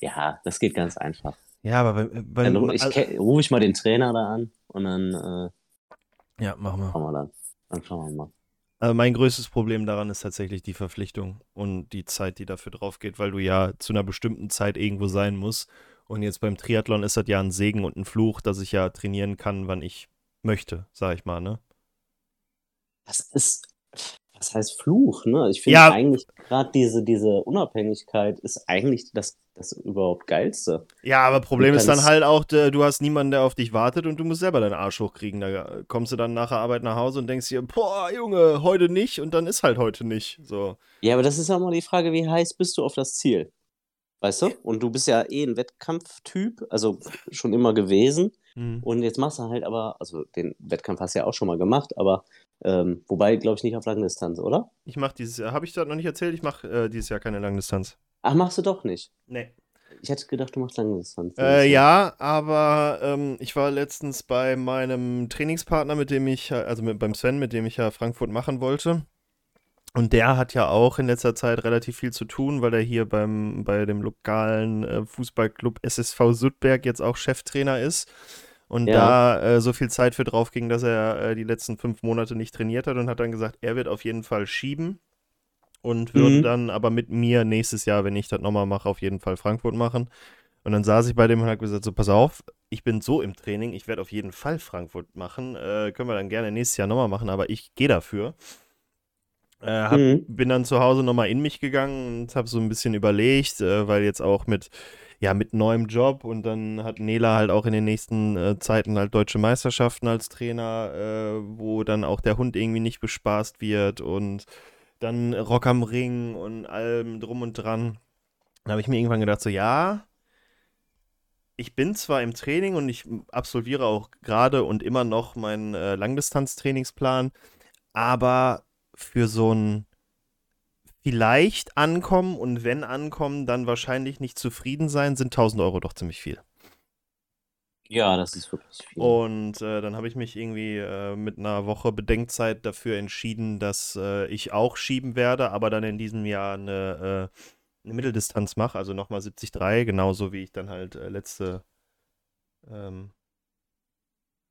Ja, das geht ganz einfach. Ja, aber bei, bei dann rufe ich, ruf ich mal den Trainer da an und dann. Äh, ja, machen wir. Schauen wir dann. Dann schauen wir mal. Also mein größtes Problem daran ist tatsächlich die Verpflichtung und die Zeit, die dafür drauf geht, weil du ja zu einer bestimmten Zeit irgendwo sein musst. Und jetzt beim Triathlon ist das ja ein Segen und ein Fluch, dass ich ja trainieren kann, wann ich möchte, sag ich mal, ne? Das ist, was heißt Fluch, ne? Ich finde ja. eigentlich gerade diese, diese Unabhängigkeit ist eigentlich das das überhaupt Geilste. Ja, aber Problem ist dann halt auch, du hast niemanden, der auf dich wartet und du musst selber deinen Arsch hochkriegen. Da kommst du dann nach der Arbeit nach Hause und denkst dir, boah, Junge, heute nicht und dann ist halt heute nicht. So. Ja, aber das ist auch mal die Frage, wie heiß bist du auf das Ziel? Weißt du? Und du bist ja eh ein Wettkampftyp, also schon immer gewesen. Mhm. Und jetzt machst du halt aber, also den Wettkampf hast du ja auch schon mal gemacht, aber ähm, wobei, glaube ich, nicht auf Langdistanz, oder? Ich mache dieses Jahr, habe ich das noch nicht erzählt, ich mache äh, dieses Jahr keine Langdistanz. Ach, machst du doch nicht? Nee. Ich hätte gedacht, du machst Langdistanz. Äh, ja, aber ähm, ich war letztens bei meinem Trainingspartner, mit dem ich, also mit, beim Sven, mit dem ich ja Frankfurt machen wollte. Und der hat ja auch in letzter Zeit relativ viel zu tun, weil er hier beim, bei dem lokalen äh, Fußballclub SSV Südberg jetzt auch Cheftrainer ist. Und ja. da äh, so viel Zeit für drauf ging, dass er äh, die letzten fünf Monate nicht trainiert hat und hat dann gesagt, er wird auf jeden Fall schieben und würde mhm. dann aber mit mir nächstes Jahr, wenn ich das nochmal mache, auf jeden Fall Frankfurt machen. Und dann saß ich bei dem und habe gesagt, so pass auf, ich bin so im Training, ich werde auf jeden Fall Frankfurt machen. Äh, können wir dann gerne nächstes Jahr nochmal machen, aber ich gehe dafür. Äh, hab, mhm. Bin dann zu Hause nochmal in mich gegangen und habe so ein bisschen überlegt, äh, weil jetzt auch mit, ja, mit neuem Job und dann hat Nela halt auch in den nächsten äh, Zeiten halt deutsche Meisterschaften als Trainer, äh, wo dann auch der Hund irgendwie nicht bespaßt wird und dann Rock am Ring und allem drum und dran. Da habe ich mir irgendwann gedacht, so ja, ich bin zwar im Training und ich absolviere auch gerade und immer noch meinen äh, Langdistanztrainingsplan, aber für so ein vielleicht ankommen und wenn ankommen, dann wahrscheinlich nicht zufrieden sein, sind 1000 Euro doch ziemlich viel. Ja, das ist wirklich viel. Und äh, dann habe ich mich irgendwie äh, mit einer Woche Bedenkzeit dafür entschieden, dass äh, ich auch schieben werde, aber dann in diesem Jahr eine, äh, eine Mitteldistanz mache, also nochmal 73, genauso wie ich dann halt äh, letzte. Ähm,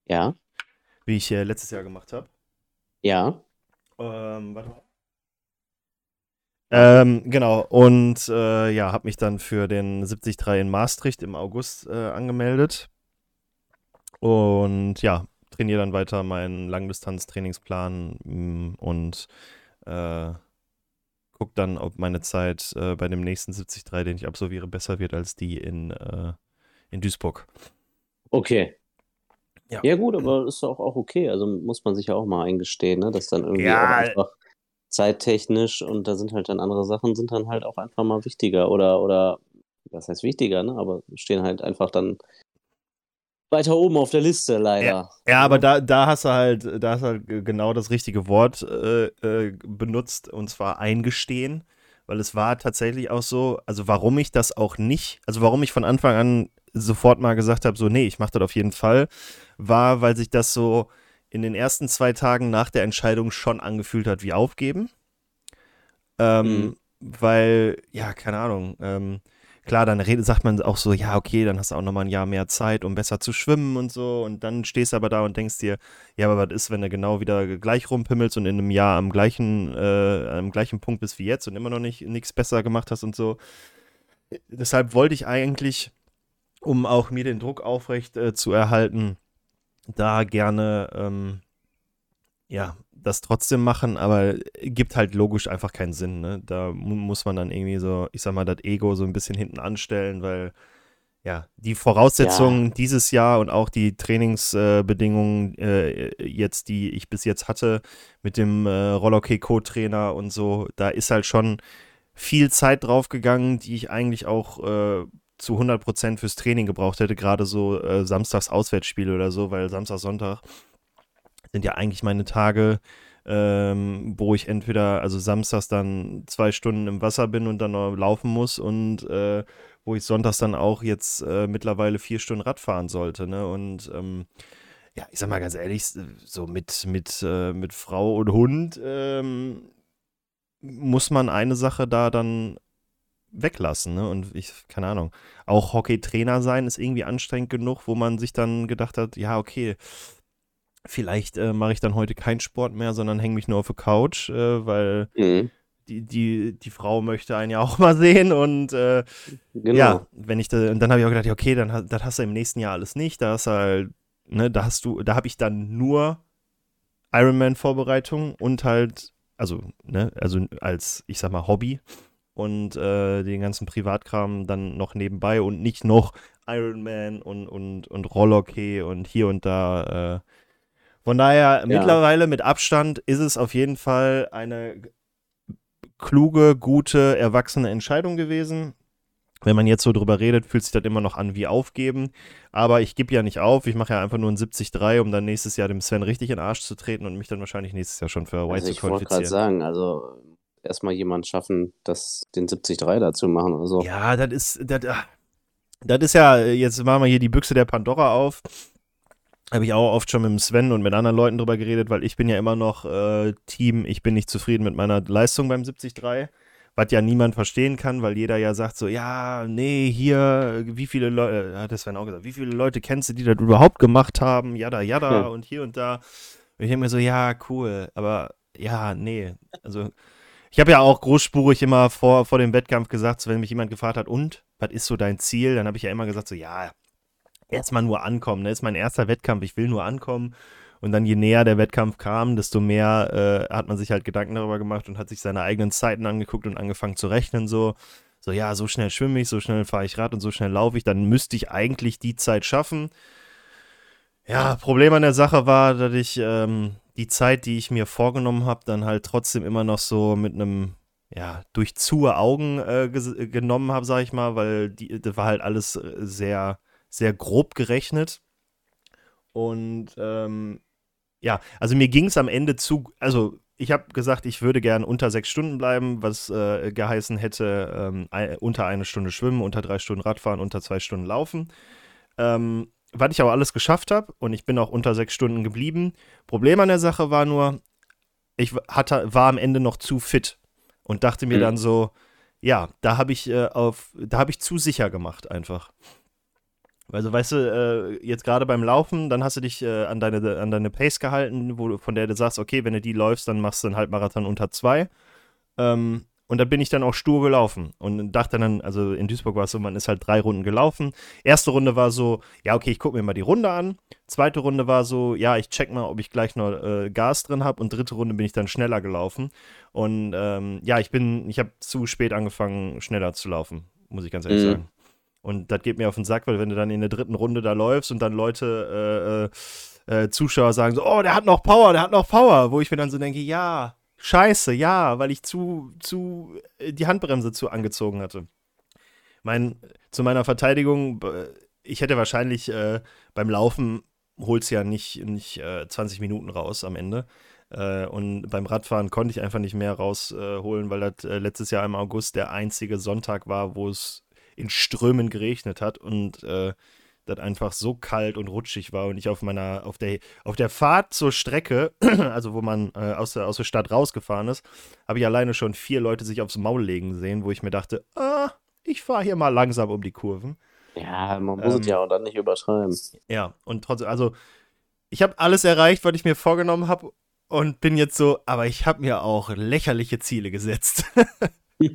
ja. Wie ich äh, letztes Jahr gemacht habe. Ja. Ähm, warte mal. Ähm, genau, und äh, ja, habe mich dann für den 73 in Maastricht im August äh, angemeldet. Und ja, trainiere dann weiter meinen Langdistanz-Trainingsplan mm, und äh, gucke dann, ob meine Zeit äh, bei dem nächsten 73, den ich absolviere, besser wird als die in, äh, in Duisburg. Okay. Ja. ja, gut, aber ist auch, auch okay. Also muss man sich ja auch mal eingestehen, ne? dass dann irgendwie ja. einfach zeittechnisch und da sind halt dann andere Sachen, sind dann halt auch einfach mal wichtiger oder, oder was heißt wichtiger, ne? aber stehen halt einfach dann weiter oben auf der Liste, leider. Ja, ja aber da, da hast du halt, da hast du halt genau das richtige Wort äh, äh, benutzt, und zwar eingestehen. Weil es war tatsächlich auch so, also warum ich das auch nicht, also warum ich von Anfang an sofort mal gesagt habe, so, nee, ich mache das auf jeden Fall, war, weil sich das so in den ersten zwei Tagen nach der Entscheidung schon angefühlt hat wie aufgeben. Ähm, mhm. Weil, ja, keine Ahnung, ähm, klar, dann redet, sagt man auch so, ja, okay, dann hast du auch nochmal ein Jahr mehr Zeit, um besser zu schwimmen und so. Und dann stehst du aber da und denkst dir, ja, aber was ist, wenn du genau wieder gleich rumpimmelst und in einem Jahr am gleichen, äh, am gleichen Punkt bist wie jetzt und immer noch nicht nichts besser gemacht hast und so. Deshalb wollte ich eigentlich um auch mir den Druck aufrecht äh, zu erhalten, da gerne ähm, ja, das trotzdem machen, aber gibt halt logisch einfach keinen Sinn. Ne? Da muss man dann irgendwie so, ich sag mal, das Ego so ein bisschen hinten anstellen, weil ja, die Voraussetzungen ja. dieses Jahr und auch die Trainingsbedingungen äh, jetzt, die ich bis jetzt hatte mit dem äh, Rollerkey Co-Trainer und so, da ist halt schon viel Zeit draufgegangen, die ich eigentlich auch äh, zu 100% fürs Training gebraucht hätte, gerade so äh, Samstags Auswärtsspiele oder so, weil Samstag, Sonntag sind ja eigentlich meine Tage, ähm, wo ich entweder, also samstags dann zwei Stunden im Wasser bin und dann noch laufen muss und äh, wo ich sonntags dann auch jetzt äh, mittlerweile vier Stunden Rad fahren sollte, ne? Und ähm, ja, ich sag mal ganz ehrlich, so mit, mit, äh, mit Frau und Hund ähm, muss man eine Sache da dann weglassen. Ne? Und ich, keine Ahnung, auch Hockey-Trainer sein ist irgendwie anstrengend genug, wo man sich dann gedacht hat, ja, okay, vielleicht äh, mache ich dann heute keinen Sport mehr, sondern hänge mich nur auf der Couch, äh, weil mhm. die, die, die Frau möchte einen ja auch *laughs* mal sehen. Und äh, genau. ja, wenn ich da, und dann habe ich auch gedacht, okay, dann das hast du im nächsten Jahr alles nicht. Da hast du halt, ne, da hast du, da habe ich dann nur Ironman-Vorbereitung und halt, also, ne, also als, ich sag mal, Hobby und äh, den ganzen Privatkram dann noch nebenbei und nicht noch Ironman und, und, und Rollhockey und hier und da. Äh. Von daher, ja. mittlerweile mit Abstand ist es auf jeden Fall eine kluge, gute, erwachsene Entscheidung gewesen. Wenn man jetzt so drüber redet, fühlt sich das immer noch an wie aufgeben. Aber ich gebe ja nicht auf. Ich mache ja einfach nur ein 70-3, um dann nächstes Jahr dem Sven richtig in den Arsch zu treten und mich dann wahrscheinlich nächstes Jahr schon für White also zu qualifizieren. Ich wollte gerade sagen, also erstmal jemand schaffen, das, den 70-3 dazu machen. Also. Ja, das ist. Das, das ist ja, jetzt machen wir hier die Büchse der Pandora auf. Habe ich auch oft schon mit dem Sven und mit anderen Leuten drüber geredet, weil ich bin ja immer noch äh, Team, ich bin nicht zufrieden mit meiner Leistung beim 73 was ja niemand verstehen kann, weil jeder ja sagt so, ja, nee, hier, wie viele Leute, hat das Sven auch gesagt, wie viele Leute kennst du, die das überhaupt gemacht haben, jada, jada ja. und hier und da. Und ich denke mir so, ja, cool, aber ja, nee, also ich habe ja auch großspurig immer vor, vor dem Wettkampf gesagt, so, wenn mich jemand gefragt hat, und, was ist so dein Ziel, dann habe ich ja immer gesagt so, ja, erstmal nur ankommen, ne? das ist mein erster Wettkampf, ich will nur ankommen und dann je näher der Wettkampf kam, desto mehr äh, hat man sich halt Gedanken darüber gemacht und hat sich seine eigenen Zeiten angeguckt und angefangen zu rechnen. So, so ja, so schnell schwimme ich, so schnell fahre ich Rad und so schnell laufe ich. Dann müsste ich eigentlich die Zeit schaffen. Ja, Problem an der Sache war, dass ich ähm, die Zeit, die ich mir vorgenommen habe, dann halt trotzdem immer noch so mit einem ja, durch zuhe Augen äh, genommen habe, sag ich mal, weil die, das war halt alles äh, sehr, sehr grob gerechnet. Und ähm, ja, also mir ging es am Ende zu, also ich habe gesagt, ich würde gern unter sechs Stunden bleiben, was äh, geheißen hätte, ähm, ein, unter eine Stunde schwimmen, unter drei Stunden Radfahren, unter zwei Stunden laufen. Ähm, was ich auch alles geschafft habe und ich bin auch unter sechs Stunden geblieben. Problem an der Sache war nur, ich hatte, war am Ende noch zu fit und dachte mir mhm. dann so, ja, da habe ich äh, auf, da habe ich zu sicher gemacht einfach. Also weißt du, äh, jetzt gerade beim Laufen, dann hast du dich äh, an, deine, an deine Pace gehalten, wo, von der du sagst, okay, wenn du die läufst, dann machst du einen Halbmarathon unter zwei. Ähm, und da bin ich dann auch stur gelaufen und dachte dann, also in Duisburg war es so, man ist halt drei Runden gelaufen. Erste Runde war so, ja, okay, ich gucke mir mal die Runde an. Zweite Runde war so, ja, ich check mal, ob ich gleich noch äh, Gas drin habe. Und dritte Runde bin ich dann schneller gelaufen. Und ähm, ja, ich bin, ich habe zu spät angefangen, schneller zu laufen, muss ich ganz ehrlich mhm. sagen. Und das geht mir auf den Sack, weil wenn du dann in der dritten Runde da läufst und dann Leute, äh, äh, äh, Zuschauer sagen so, oh, der hat noch Power, der hat noch Power, wo ich mir dann so denke, ja, scheiße, ja, weil ich zu, zu, äh, die Handbremse zu angezogen hatte. Mein, zu meiner Verteidigung, ich hätte wahrscheinlich äh, beim Laufen hol's ja nicht, nicht äh, 20 Minuten raus am Ende. Äh, und beim Radfahren konnte ich einfach nicht mehr rausholen, weil das letztes Jahr im August der einzige Sonntag war, wo es in Strömen geregnet hat und äh, das einfach so kalt und rutschig war und ich auf meiner, auf der, auf der Fahrt zur Strecke, *clears throat* also wo man äh, aus, der, aus der Stadt rausgefahren ist, habe ich alleine schon vier Leute sich aufs Maul legen sehen, wo ich mir dachte, ah, ich fahre hier mal langsam um die Kurven. Ja, man muss ähm, es ja auch dann nicht übertreiben. Ja, und trotzdem, also ich habe alles erreicht, was ich mir vorgenommen habe und bin jetzt so, aber ich habe mir auch lächerliche Ziele gesetzt. *laughs* *laughs*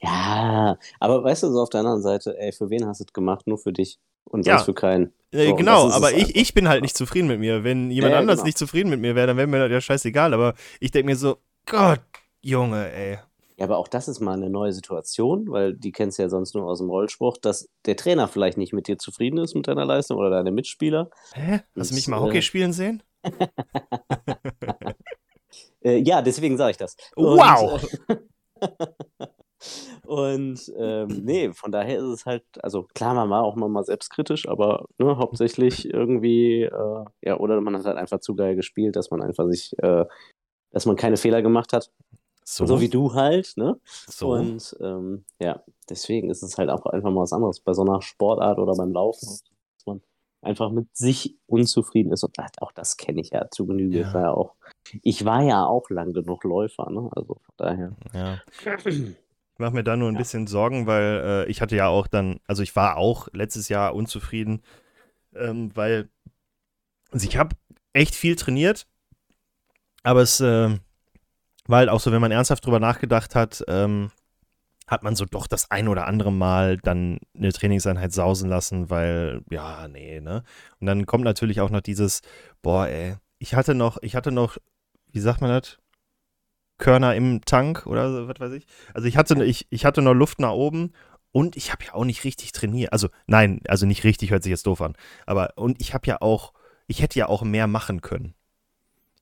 ja, aber weißt du, so auf der anderen Seite, ey, für wen hast du es gemacht? Nur für dich und sonst ja. für keinen. Äh, so, genau, aber ich, ich bin halt nicht zufrieden mit mir. Wenn jemand ja, anders genau. nicht zufrieden mit mir wäre, dann wäre mir das ja scheißegal. Aber ich denke mir so, Gott, Junge, ey. Ja, aber auch das ist mal eine neue Situation, weil die kennst du ja sonst nur aus dem Rollspruch, dass der Trainer vielleicht nicht mit dir zufrieden ist mit deiner Leistung oder deine Mitspieler. Hä? Hast du mich mal Hockey äh, spielen sehen? *laughs* *laughs* äh, ja, deswegen sage ich das. Wow! Und, äh, *laughs* Und ähm, nee, von daher ist es halt, also klar, man war auch mal selbstkritisch, aber ne, hauptsächlich irgendwie, äh, ja, oder man hat halt einfach zu geil gespielt, dass man einfach sich, äh, dass man keine Fehler gemacht hat. So, so wie du halt, ne? So. Und ähm, ja, deswegen ist es halt auch einfach mal was anderes bei so einer Sportart oder beim Laufen, dass man einfach mit sich unzufrieden ist. Und auch das kenne ich ja zu Genüge. Ja. Ich, war ja auch, ich war ja auch lang genug Läufer, ne? Also von daher. Ja. *clears throat* Ich mache mir da nur ein ja. bisschen Sorgen, weil äh, ich hatte ja auch dann, also ich war auch letztes Jahr unzufrieden, ähm, weil also ich habe echt viel trainiert, aber es äh, war halt auch so, wenn man ernsthaft drüber nachgedacht hat, ähm, hat man so doch das ein oder andere Mal dann eine Trainingseinheit sausen lassen, weil, ja, nee, ne? Und dann kommt natürlich auch noch dieses, boah, ey, ich hatte noch, ich hatte noch, wie sagt man das? Körner im Tank oder so, was weiß ich. Also ich hatte, ich, ich hatte noch Luft nach oben und ich habe ja auch nicht richtig trainiert. Also nein, also nicht richtig, hört sich jetzt doof an. Aber und ich habe ja auch, ich hätte ja auch mehr machen können.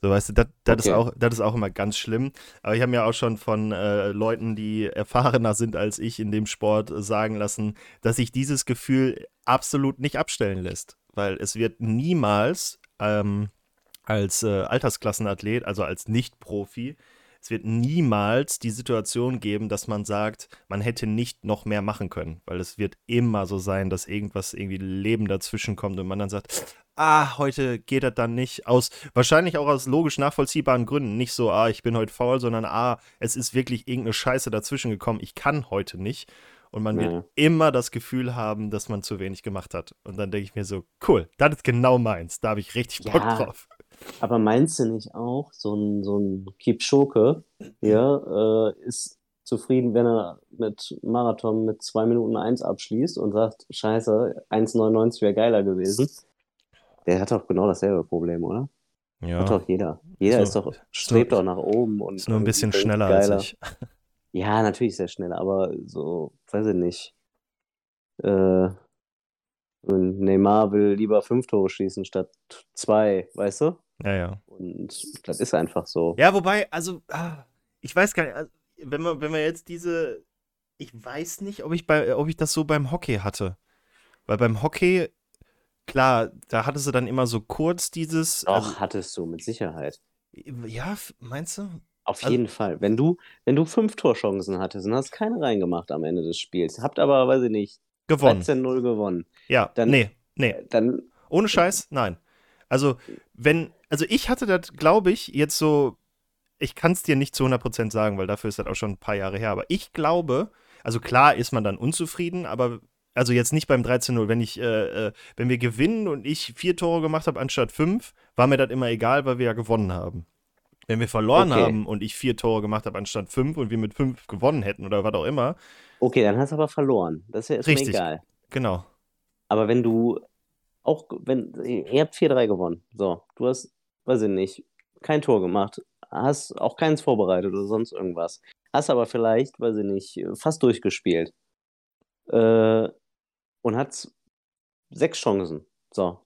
So, weißt du, das, okay. ist, auch, das ist auch immer ganz schlimm. Aber ich habe mir auch schon von äh, Leuten, die erfahrener sind als ich in dem Sport, sagen lassen, dass sich dieses Gefühl absolut nicht abstellen lässt. Weil es wird niemals ähm, als äh, Altersklassenathlet, also als Nicht-Profi, es wird niemals die Situation geben, dass man sagt, man hätte nicht noch mehr machen können, weil es wird immer so sein, dass irgendwas irgendwie Leben dazwischen kommt und man dann sagt, ah, heute geht das dann nicht aus, wahrscheinlich auch aus logisch nachvollziehbaren Gründen, nicht so, ah, ich bin heute faul, sondern ah, es ist wirklich irgendeine Scheiße dazwischen gekommen, ich kann heute nicht. Und man wird ja. immer das Gefühl haben, dass man zu wenig gemacht hat. Und dann denke ich mir so, cool, das ist genau meins. Da habe ich richtig Bock ja, drauf. Aber meinst du nicht auch, so ein, so ein Kipchoke hier äh, ist zufrieden, wenn er mit Marathon mit 2 Minuten 1 abschließt und sagt, scheiße, 1,99 wäre geiler gewesen. Der hat doch genau dasselbe Problem, oder? Ja. Hat doch jeder. Jeder so, ist doch, strebt doch nach oben und. Ist nur ein bisschen schneller geiler. als ich. *laughs* Ja, natürlich sehr schnell, aber so, weiß ich nicht. Äh, Neymar will lieber fünf Tore schießen statt zwei, weißt du? Ja, ja. Und das ist einfach so. Ja, wobei, also, ah, ich weiß gar nicht, also, wenn man, wenn man jetzt diese, ich weiß nicht, ob ich bei, ob ich das so beim Hockey hatte. Weil beim Hockey, klar, da hattest du dann immer so kurz dieses. Doch, also, hattest du, mit Sicherheit. Ja, meinst du? Auf also, jeden Fall. Wenn du, wenn du fünf Torchancen hattest und hast keine reingemacht am Ende des Spiels, habt aber, weiß ich nicht, gewonnen. 13-0 gewonnen. Ja, dann, nee, nee. Dann, Ohne Scheiß, nein. Also, wenn, also ich hatte das, glaube ich, jetzt so, ich kann es dir nicht zu 100% sagen, weil dafür ist das auch schon ein paar Jahre her, aber ich glaube, also klar ist man dann unzufrieden, aber also jetzt nicht beim 13-0, wenn ich, äh, äh, wenn wir gewinnen und ich vier Tore gemacht habe anstatt fünf, war mir das immer egal, weil wir ja gewonnen haben. Wenn wir verloren okay. haben und ich vier Tore gemacht habe anstatt fünf und wir mit fünf gewonnen hätten oder was auch immer. Okay, dann hast du aber verloren. Das ist Richtig. mir egal. Genau. Aber wenn du auch, wenn, ihr habt 4-3 gewonnen. So, du hast, weiß ich nicht, kein Tor gemacht, hast auch keins vorbereitet oder sonst irgendwas. Hast aber vielleicht, weiß ich nicht, fast durchgespielt. Äh, und hat sechs Chancen. So,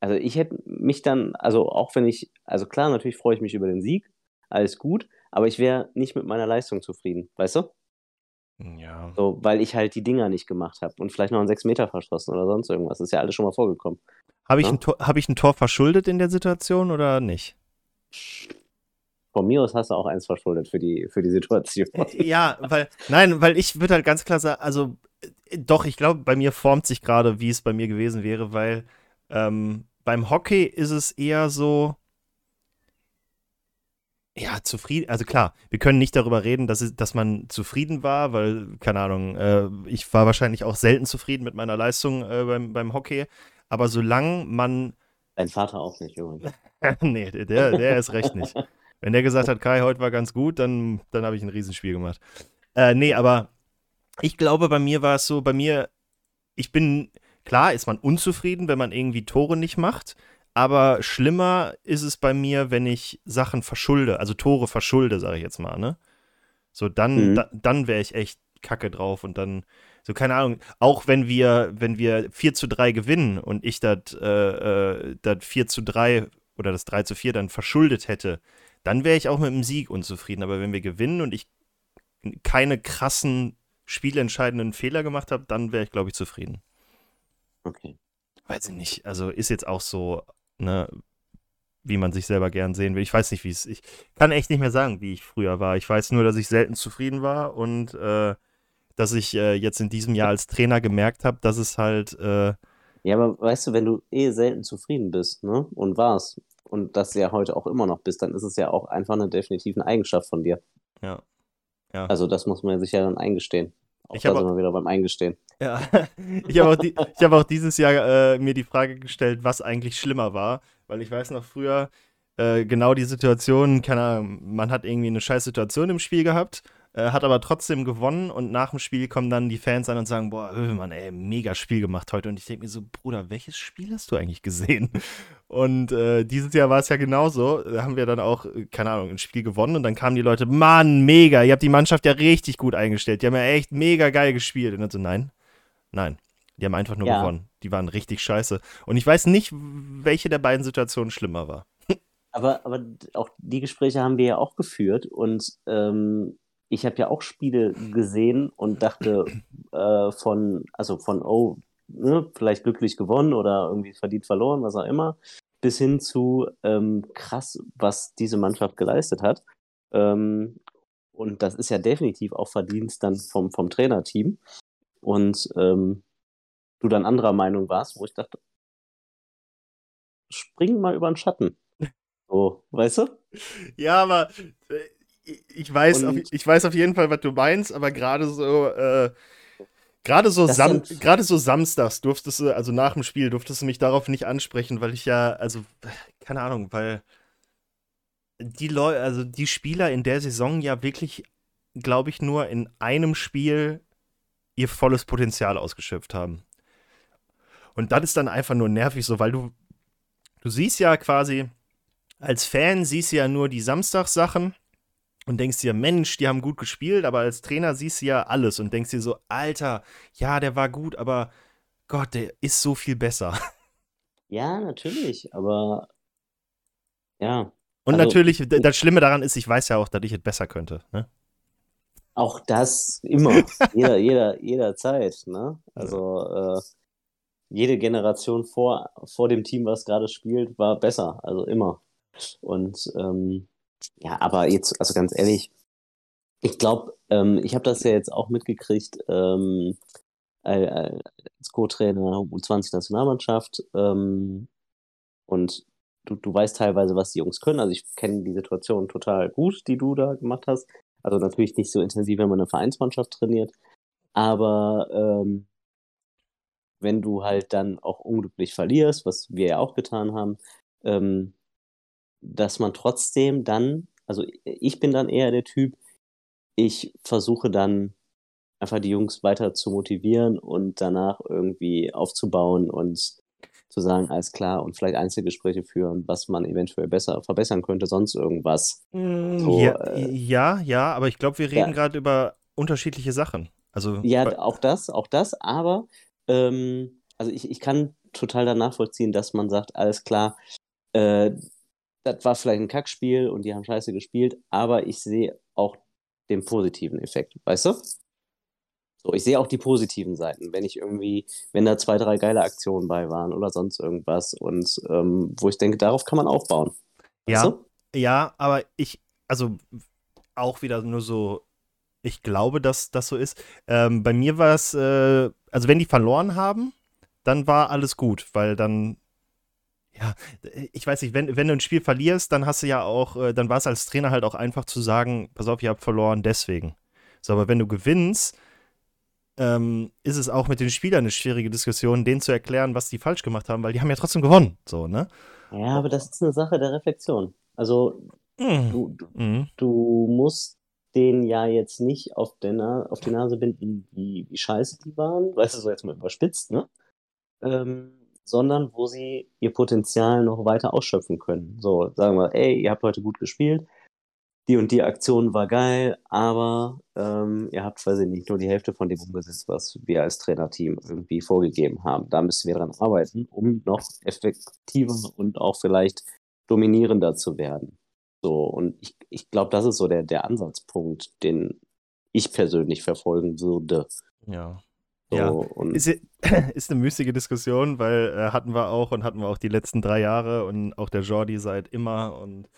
also ich hätte mich dann, also auch wenn ich, also klar, natürlich freue ich mich über den Sieg, alles gut, aber ich wäre nicht mit meiner Leistung zufrieden, weißt du? Ja. So, weil ich halt die Dinger nicht gemacht habe und vielleicht noch einen 6 Meter verschossen oder sonst irgendwas. Das ist ja alles schon mal vorgekommen. Habe ich, ja? hab ich ein Tor verschuldet in der Situation oder nicht? Von mir aus hast du auch eins verschuldet für die, für die Situation. Äh, ja, weil, nein, weil ich würde halt ganz klar sagen, also äh, doch, ich glaube, bei mir formt sich gerade, wie es bei mir gewesen wäre, weil ähm, beim Hockey ist es eher so, ja, zufrieden. Also klar, wir können nicht darüber reden, dass, es, dass man zufrieden war, weil, keine Ahnung, äh, ich war wahrscheinlich auch selten zufrieden mit meiner Leistung äh, beim, beim Hockey. Aber solange man. Dein Vater auch nicht, Junge. *laughs* nee, der, der ist recht nicht. Wenn der gesagt hat, Kai, heute war ganz gut, dann, dann habe ich ein Riesenspiel gemacht. Äh, nee, aber ich glaube, bei mir war es so, bei mir, ich bin, Klar ist man unzufrieden, wenn man irgendwie Tore nicht macht, aber schlimmer ist es bei mir, wenn ich Sachen verschulde, also Tore verschulde, sage ich jetzt mal, ne? So, dann, mhm. da, dann wäre ich echt kacke drauf und dann, so keine Ahnung, auch wenn wir, wenn wir 4 zu 3 gewinnen und ich das äh, äh, 4 zu 3 oder das 3 zu 4 dann verschuldet hätte, dann wäre ich auch mit dem Sieg unzufrieden. Aber wenn wir gewinnen und ich keine krassen, spielentscheidenden Fehler gemacht habe, dann wäre ich, glaube ich, zufrieden. Okay. Weiß ich nicht. Also ist jetzt auch so, ne, wie man sich selber gern sehen will. Ich weiß nicht, wie es. Ich kann echt nicht mehr sagen, wie ich früher war. Ich weiß nur, dass ich selten zufrieden war und äh, dass ich äh, jetzt in diesem Jahr als Trainer gemerkt habe, dass es halt. Äh, ja, aber weißt du, wenn du eh selten zufrieden bist, ne, und warst, und das ja heute auch immer noch bist, dann ist es ja auch einfach eine definitive Eigenschaft von dir. Ja. ja. Also das muss man sich ja dann eingestehen. Auch ich da sind wir wieder beim Eingestehen. Ja, *laughs* ich habe auch, die, hab auch dieses Jahr äh, mir die Frage gestellt, was eigentlich schlimmer war, weil ich weiß noch früher äh, genau die Situation, keine Ahnung, man hat irgendwie eine scheiß Situation im Spiel gehabt äh, hat aber trotzdem gewonnen und nach dem Spiel kommen dann die Fans an und sagen, boah, Mann, ey, mega Spiel gemacht heute. Und ich denke mir so, Bruder, welches Spiel hast du eigentlich gesehen? *laughs* Und äh, dieses Jahr war es ja genauso. Da haben wir dann auch, äh, keine Ahnung, ein Spiel gewonnen und dann kamen die Leute, Mann, mega, ihr habt die Mannschaft ja richtig gut eingestellt. Die haben ja echt mega geil gespielt. Und dann so, nein, nein. Die haben einfach nur ja. gewonnen. Die waren richtig scheiße. Und ich weiß nicht, welche der beiden Situationen schlimmer war. Aber, aber auch die Gespräche haben wir ja auch geführt und ähm, ich habe ja auch Spiele gesehen und dachte *clears throat* äh, von, also von, oh, ne, vielleicht glücklich gewonnen oder irgendwie verdient verloren, was auch immer, bis hin zu ähm, krass, was diese Mannschaft geleistet hat. Ähm, und das ist ja definitiv auch Verdienst dann vom, vom Trainerteam. Und ähm, du dann anderer Meinung warst, wo ich dachte, spring mal über den Schatten. *laughs* So, weißt du? Ja, aber äh, ich weiß, auf, ich weiß auf jeden Fall, was du meinst, aber gerade so, äh, gerade so, Sam gerade so samstags durftest du, also nach dem Spiel, durftest du mich darauf nicht ansprechen, weil ich ja, also, keine Ahnung, weil die Leute, also die Spieler in der Saison ja wirklich, glaube ich, nur in einem Spiel ihr volles Potenzial ausgeschöpft haben. Und das ist dann einfach nur nervig so, weil du, du siehst ja quasi, als Fan siehst du ja nur die Samstagssachen und denkst dir, Mensch, die haben gut gespielt, aber als Trainer siehst du ja alles und denkst dir so, Alter, ja, der war gut, aber Gott, der ist so viel besser. Ja, natürlich, aber ja, und also, natürlich, das Schlimme daran ist, ich weiß ja auch, dass ich es besser könnte. Ne? Auch das immer, jeder, jeder, jederzeit. Ne? Also äh, jede Generation vor, vor dem Team, was gerade spielt, war besser. Also immer. Und ähm, ja, aber jetzt, also ganz ehrlich, ich glaube, ähm, ich habe das ja jetzt auch mitgekriegt ähm, als Co-Trainer U20-Nationalmannschaft. Ähm, und du, du weißt teilweise, was die Jungs können. Also ich kenne die Situation total gut, die du da gemacht hast. Also natürlich nicht so intensiv, wenn man eine Vereinsmannschaft trainiert. Aber ähm, wenn du halt dann auch unglücklich verlierst, was wir ja auch getan haben, ähm, dass man trotzdem dann, also ich bin dann eher der Typ, ich versuche dann einfach die Jungs weiter zu motivieren und danach irgendwie aufzubauen und zu sagen, alles klar, und vielleicht Einzelgespräche führen, was man eventuell besser verbessern könnte, sonst irgendwas. Mm, so, ja, äh, ja, ja, aber ich glaube, wir reden ja. gerade über unterschiedliche Sachen. Also, ja, auch das, auch das, aber ähm, also ich, ich kann total da nachvollziehen, dass man sagt, alles klar, äh, das war vielleicht ein Kackspiel und die haben scheiße gespielt, aber ich sehe auch den positiven Effekt, weißt du? So, ich sehe auch die positiven Seiten, wenn ich irgendwie, wenn da zwei, drei geile Aktionen bei waren oder sonst irgendwas und ähm, wo ich denke, darauf kann man aufbauen. Ja, du? ja, aber ich, also auch wieder nur so, ich glaube, dass das so ist. Ähm, bei mir war es, äh, also wenn die verloren haben, dann war alles gut, weil dann ja, ich weiß nicht, wenn, wenn du ein Spiel verlierst, dann hast du ja auch, äh, dann war es als Trainer halt auch einfach zu sagen, pass auf, ihr habt verloren, deswegen. So, aber wenn du gewinnst, ähm, ist es auch mit den Spielern eine schwierige Diskussion, denen zu erklären, was die falsch gemacht haben, weil die haben ja trotzdem gewonnen. So, ne? Ja, aber das ist eine Sache der Reflexion. Also, mm. du, du, mm. du, musst denen ja jetzt nicht auf, der auf die Nase binden, wie, wie scheiße die waren, weißt du, so jetzt mal überspitzt, ne? Ähm, sondern wo sie ihr Potenzial noch weiter ausschöpfen können. So, sagen wir, ey, ihr habt heute gut gespielt, die und die Aktion war geil, aber ähm, ihr habt, weiß ich nicht, nur die Hälfte von dem umgesetzt, was wir als Trainerteam irgendwie vorgegeben haben. Da müssen wir dran arbeiten, um noch effektiver und auch vielleicht dominierender zu werden. So, und ich, ich glaube, das ist so der, der Ansatzpunkt, den ich persönlich verfolgen würde. Ja. So, ja, ist, *clears throat* ist, eine müßige Diskussion, weil äh, hatten wir auch und hatten wir auch die letzten drei Jahre und auch der Jordi seit immer und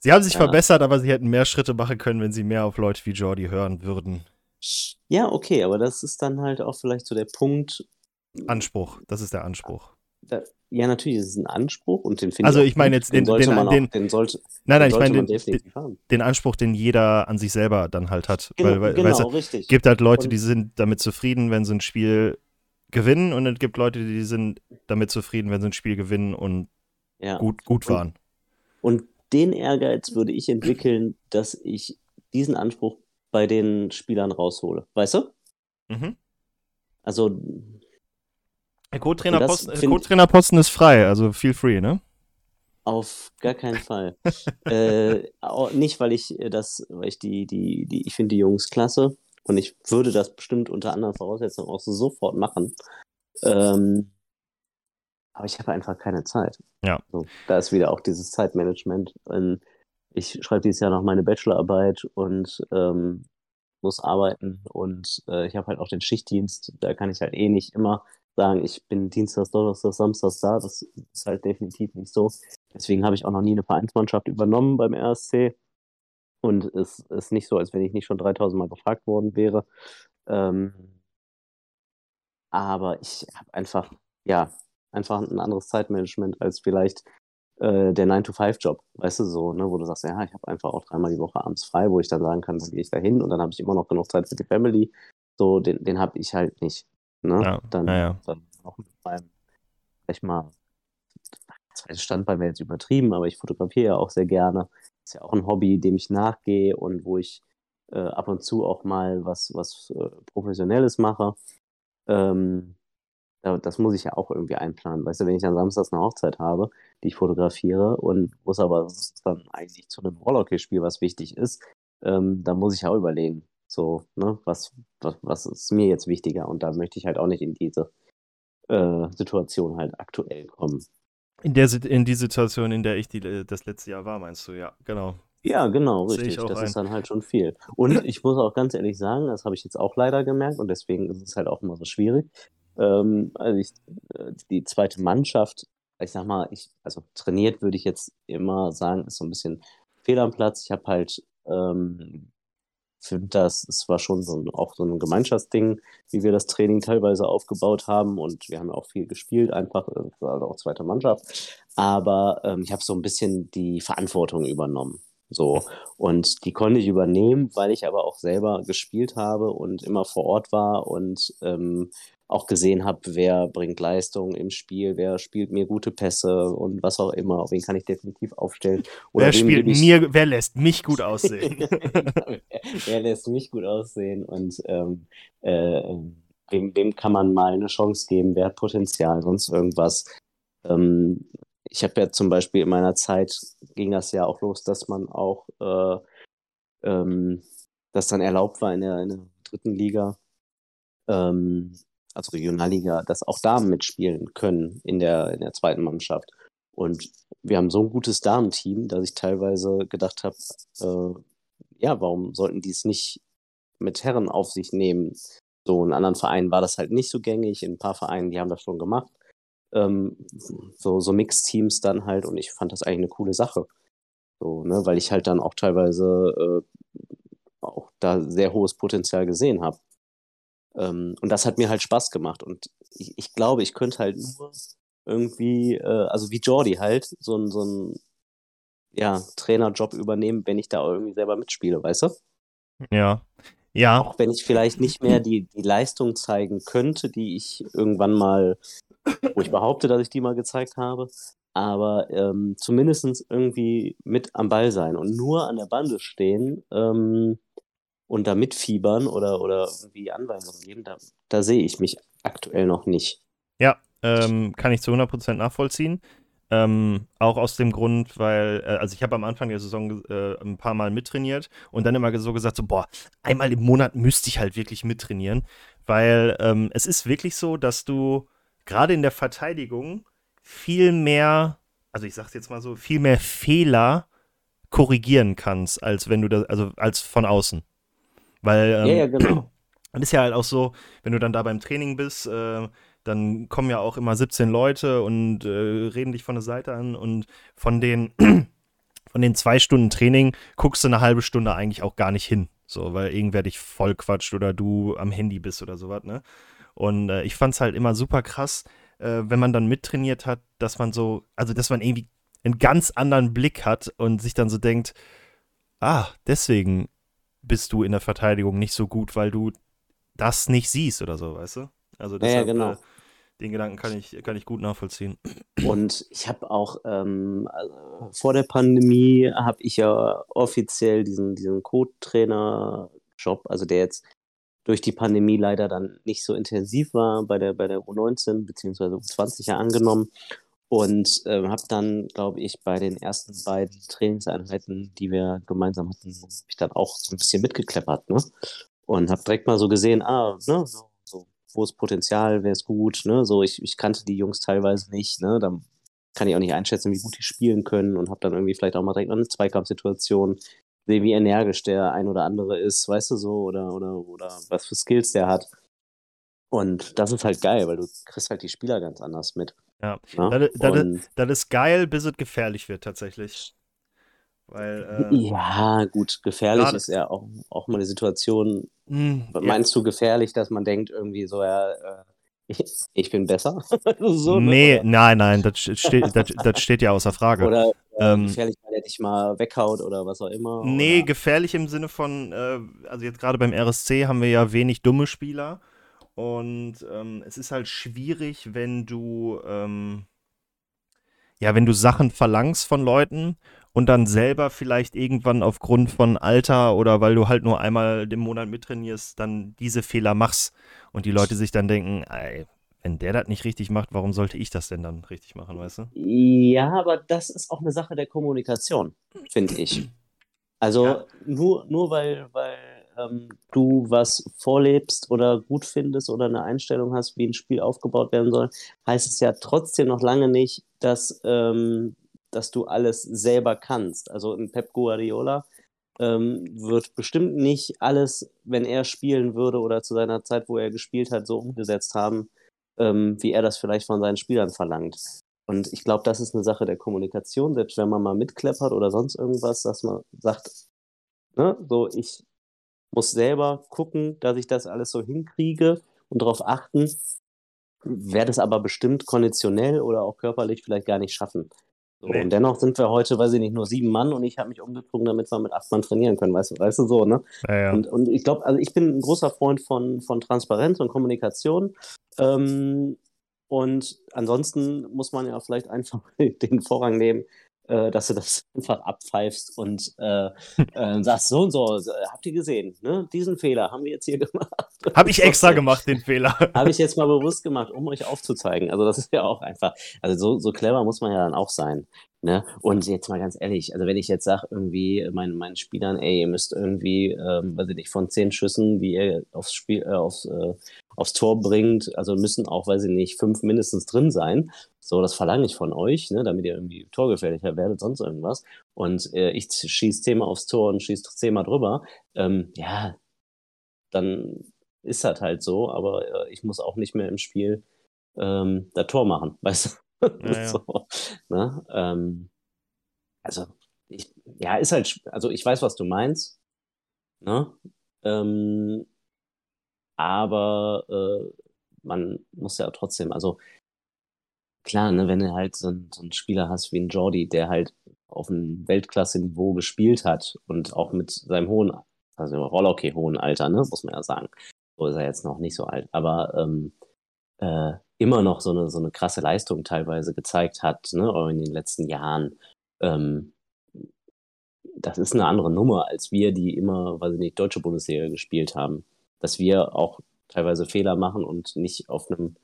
Sie haben sich ja. verbessert, aber sie hätten mehr Schritte machen können, wenn sie mehr auf Leute wie Jordi hören würden. Ja, okay, aber das ist dann halt auch vielleicht so der Punkt. Anspruch, das ist der Anspruch. Da, ja, natürlich ist es ein Anspruch und den finde also ich. Also ich meine jetzt den, den, den, auch, den, den sollte, nein, nein, ich meine den, den, Anspruch, den jeder an sich selber dann halt hat. Genau, weil, genau, weißt, richtig. gibt halt Leute, und, die sind damit zufrieden, wenn sie ein Spiel gewinnen und es gibt Leute, die sind damit zufrieden, wenn sie ein Spiel gewinnen und ja. gut, gut waren. Und, und den Ehrgeiz würde ich entwickeln, dass ich diesen Anspruch bei den Spielern raushole. Weißt du? Mhm. Also. Der Co-Trainer-Posten ist frei, also feel free, ne? Auf gar keinen Fall. *laughs* äh, nicht, weil ich das, weil ich die, die, die, ich finde die Jungs klasse und ich würde das bestimmt unter anderen Voraussetzungen auch so sofort machen. Ähm, aber ich habe einfach keine Zeit. Ja. So, da ist wieder auch dieses Zeitmanagement. Ich schreibe dieses Jahr noch meine Bachelorarbeit und ähm, muss arbeiten und äh, ich habe halt auch den Schichtdienst. Da kann ich halt eh nicht immer sagen, ich bin Dienstag, Donnerstag, Samstag da. Das ist halt definitiv nicht so. Deswegen habe ich auch noch nie eine Vereinsmannschaft übernommen beim RSC. Und es ist nicht so, als wenn ich nicht schon 3000 Mal gefragt worden wäre. Ähm, aber ich habe einfach, ja, einfach ein anderes Zeitmanagement als vielleicht äh, der 9-to-5-Job, weißt du, so, ne, wo du sagst, ja, ich habe einfach auch dreimal die Woche abends frei, wo ich dann sagen kann, dann gehe ich da hin und dann habe ich immer noch genug Zeit für die Family. So, den, den habe ich halt nicht. Ne? Ja, dann, ja, ja. dann auch mit meinem, sag ich mal, zweites Standbein wäre jetzt übertrieben, aber ich fotografiere ja auch sehr gerne. Ist ja auch ein Hobby, dem ich nachgehe und wo ich äh, ab und zu auch mal was, was äh, Professionelles mache. Ähm, das muss ich ja auch irgendwie einplanen. Weißt du, wenn ich dann samstags eine Hochzeit habe, die ich fotografiere und muss aber dann eigentlich zu einem Rollhockey-Spiel, was wichtig ist, ähm, dann muss ich auch überlegen, so, ne, was, was, was ist mir jetzt wichtiger? Und da möchte ich halt auch nicht in diese äh, Situation halt aktuell kommen. In, der, in die Situation, in der ich die, äh, das letzte Jahr war, meinst du, ja, genau. Ja, genau, richtig. Das ein. ist dann halt schon viel. Und *clears throat* ich muss auch ganz ehrlich sagen, das habe ich jetzt auch leider gemerkt und deswegen ist es halt auch immer so schwierig. Ähm, also ich, äh, die zweite Mannschaft, ich sag mal, ich, also trainiert würde ich jetzt immer sagen, ist so ein bisschen fehl am Platz. Ich habe halt, ähm, finde das, es war schon so ein, auch so ein Gemeinschaftsding, wie wir das Training teilweise aufgebaut haben und wir haben ja auch viel gespielt, einfach, also auch zweite Mannschaft. Aber ähm, ich habe so ein bisschen die Verantwortung übernommen. So. Und die konnte ich übernehmen, weil ich aber auch selber gespielt habe und immer vor Ort war und ähm, auch gesehen habe, wer bringt Leistung im Spiel, wer spielt mir gute Pässe und was auch immer, wen kann ich definitiv aufstellen. Oder wer spielt mir, wer lässt mich gut aussehen? *laughs* wer lässt mich gut aussehen und ähm, äh, wem, wem kann man mal eine Chance geben, wer hat Potenzial, sonst irgendwas. Ähm, ich habe ja zum Beispiel in meiner Zeit ging das ja auch los, dass man auch, äh, ähm, dass dann erlaubt war in der, in der dritten Liga, ähm, also Regionalliga, dass auch Damen mitspielen können in der, in der zweiten Mannschaft. Und wir haben so ein gutes Damenteam, dass ich teilweise gedacht habe, äh, ja, warum sollten die es nicht mit Herren auf sich nehmen? So in anderen Vereinen war das halt nicht so gängig, in ein paar Vereinen, die haben das schon gemacht. Ähm, so, so Mixteams dann halt und ich fand das eigentlich eine coole Sache. So, ne, weil ich halt dann auch teilweise äh, auch da sehr hohes Potenzial gesehen habe. Ähm, und das hat mir halt Spaß gemacht. Und ich, ich glaube, ich könnte halt nur irgendwie, äh, also wie Jordi halt, so ein, so ein ja, Trainerjob übernehmen, wenn ich da irgendwie selber mitspiele, weißt du? Ja. Ja. Auch wenn ich vielleicht nicht mehr die, die Leistung zeigen könnte, die ich irgendwann mal, wo ich behaupte, dass ich die mal gezeigt habe, aber ähm, zumindest irgendwie mit am Ball sein und nur an der Bande stehen, ähm, und da mitfiebern oder, oder irgendwie Anweisungen geben, da, da sehe ich mich aktuell noch nicht. Ja, ähm, kann ich zu 100% nachvollziehen. Ähm, auch aus dem Grund, weil, äh, also ich habe am Anfang der Saison äh, ein paar Mal mittrainiert und dann immer so gesagt, so, boah, einmal im Monat müsste ich halt wirklich mittrainieren, weil ähm, es ist wirklich so, dass du gerade in der Verteidigung viel mehr, also ich sag's jetzt mal so, viel mehr Fehler korrigieren kannst, als wenn du das, also als von außen. Weil ähm, ja, ja, genau. Das *clears throat* ist ja halt auch so, wenn du dann da beim Training bist, äh, dann kommen ja auch immer 17 Leute und äh, reden dich von der Seite an und von den, *clears throat* von den zwei Stunden Training guckst du eine halbe Stunde eigentlich auch gar nicht hin. So, weil irgendwer dich voll quatscht oder du am Handy bist oder sowas, ne? Und äh, ich fand's halt immer super krass, äh, wenn man dann mittrainiert hat, dass man so, also dass man irgendwie einen ganz anderen Blick hat und sich dann so denkt, ah, deswegen bist du in der Verteidigung nicht so gut, weil du das nicht siehst oder so, weißt du? Also deshalb, ja, genau. Äh, den Gedanken kann ich, kann ich gut nachvollziehen. Und ich habe auch ähm, also vor der Pandemie habe ich ja offiziell diesen, diesen Code-Trainer-Job, also der jetzt durch die Pandemie leider dann nicht so intensiv war bei der, bei der U19 bzw. U20 ja angenommen. Und äh, habe dann, glaube ich, bei den ersten beiden Trainingseinheiten, die wir gemeinsam hatten, ich dann auch so ein bisschen mitgekleppert, ne? Und habe direkt mal so gesehen, ah, ne, so, so wo ist Potenzial, wer ist gut, ne? So, ich, ich kannte die Jungs teilweise nicht, ne? Da kann ich auch nicht einschätzen, wie gut die spielen können und habe dann irgendwie vielleicht auch mal direkt eine Zweikampfsituation, sehe, wie energisch der ein oder andere ist, weißt du so, oder, oder, oder was für Skills der hat. Und das ist halt geil, weil du kriegst halt die Spieler ganz anders mit. Ja, ja? Das, das, das, ist geil, bis es gefährlich wird tatsächlich. Weil, äh, Ja, gut, gefährlich ist ja auch, auch mal die Situation. ja, Meinst du gefährlich, dass man denkt irgendwie so, ja, äh, ich, ich bin besser? *laughs* so, ne? nee, Oder, nein, nein, das steht, das, das steht ja außer Frage. oder äh, Ähm, gefährlich, weil er dich mal weghaut oder was auch immer? Nee, Oder? gefährlich im Sinne von, äh, also jetzt gerade beim RSC haben wir ja wenig dumme Spieler. Und ähm, es ist halt schwierig, wenn du, ähm, ja, wenn du Sachen verlangst von Leuten und dann selber vielleicht irgendwann aufgrund von Alter oder weil du halt nur einmal im Monat mittrainierst, dann diese Fehler machst und die Leute sich dann denken, ey, wenn der das nicht richtig macht, warum sollte ich das denn dann richtig machen, weißt du? Ja, aber das ist auch eine Sache der Kommunikation, finde ich. Also Ja. nur, nur weil, weil ähm, du was vorlebst oder gut findest oder eine Einstellung hast, wie ein Spiel aufgebaut werden soll, heißt es ja trotzdem noch lange nicht, dass, ähm, dass du alles selber kannst. Also ein Pep Guardiola ähm, wird bestimmt nicht alles, wenn er spielen würde oder zu seiner Zeit, wo er gespielt hat, so umgesetzt haben, ähm, wie er das vielleicht von seinen Spielern verlangt. Und ich glaube, das ist eine Sache der Kommunikation, selbst wenn man mal mitkleppert oder sonst irgendwas, dass man sagt, ne, so, ich muss selber gucken, dass ich das alles so hinkriege und darauf achten, werde es aber bestimmt konditionell oder auch körperlich vielleicht gar nicht schaffen. So, Nee. Und dennoch sind wir heute, weiß ich nicht, nur sieben Mann und ich habe mich umgezogen, damit wir mit acht Mann trainieren können, weißt du, weißt du so, ne? Ja, ja. Und, und ich glaube, also ich bin ein großer Freund von, von Transparenz und Kommunikation. Ähm, und ansonsten muss man ja vielleicht *laughs* einfach den Vorrang nehmen, äh, dass du das *laughs* einfach abpfeifst und äh, äh, sagst, so und so, äh, habt ihr gesehen, ne? Diesen Fehler haben wir jetzt hier *laughs* gemacht. Hab ich extra *laughs* gemacht, den Fehler. Habe ich jetzt mal bewusst gemacht, um euch aufzuzeigen. Also das ist ja auch einfach, also so, so clever muss man ja dann auch sein. Ne? Und jetzt mal ganz ehrlich, also wenn ich jetzt sage, irgendwie meinen, meinen Spielern, ey, ihr müsst irgendwie, ähm, weiß ich nicht, von zehn Schüssen, die ihr aufs Spiel, äh, aufs, äh, aufs Tor bringt, also müssen auch, weiß ich nicht, fünf mindestens drin sein. So, das verlange ich von euch, ne, damit ihr irgendwie torgefährlicher werdet, sonst irgendwas. Und äh, ich schieße zehnmal aufs Tor und schieße zehnmal drüber. Ähm, ja, dann ist das halt so, aber äh, ich muss auch nicht mehr im Spiel ähm, das Tor machen, *laughs* weißt du? Ja, ja. *laughs* so, ne? ähm, also, ich, ja, ist halt, also ich weiß, was du meinst, ne? Ähm, aber äh, man muss ja trotzdem, also klar, ne, wenn du halt so, einen- so einen Spieler hast wie ein Jordi, der halt auf einem Weltklasse-Niveau gespielt hat und auch mit seinem hohen, also Rollhockey hohen Alter, ne, muss man ja sagen. So ist er jetzt noch nicht so alt, aber ähm, äh, immer noch so eine, so eine krasse Leistung teilweise gezeigt hat, ne, in den letzten Jahren. Ähm, das ist eine andere Nummer, als wir, die immer, weiß ich nicht, deutsche Bundesliga gespielt haben. Dass wir auch teilweise Fehler machen und nicht auf einem,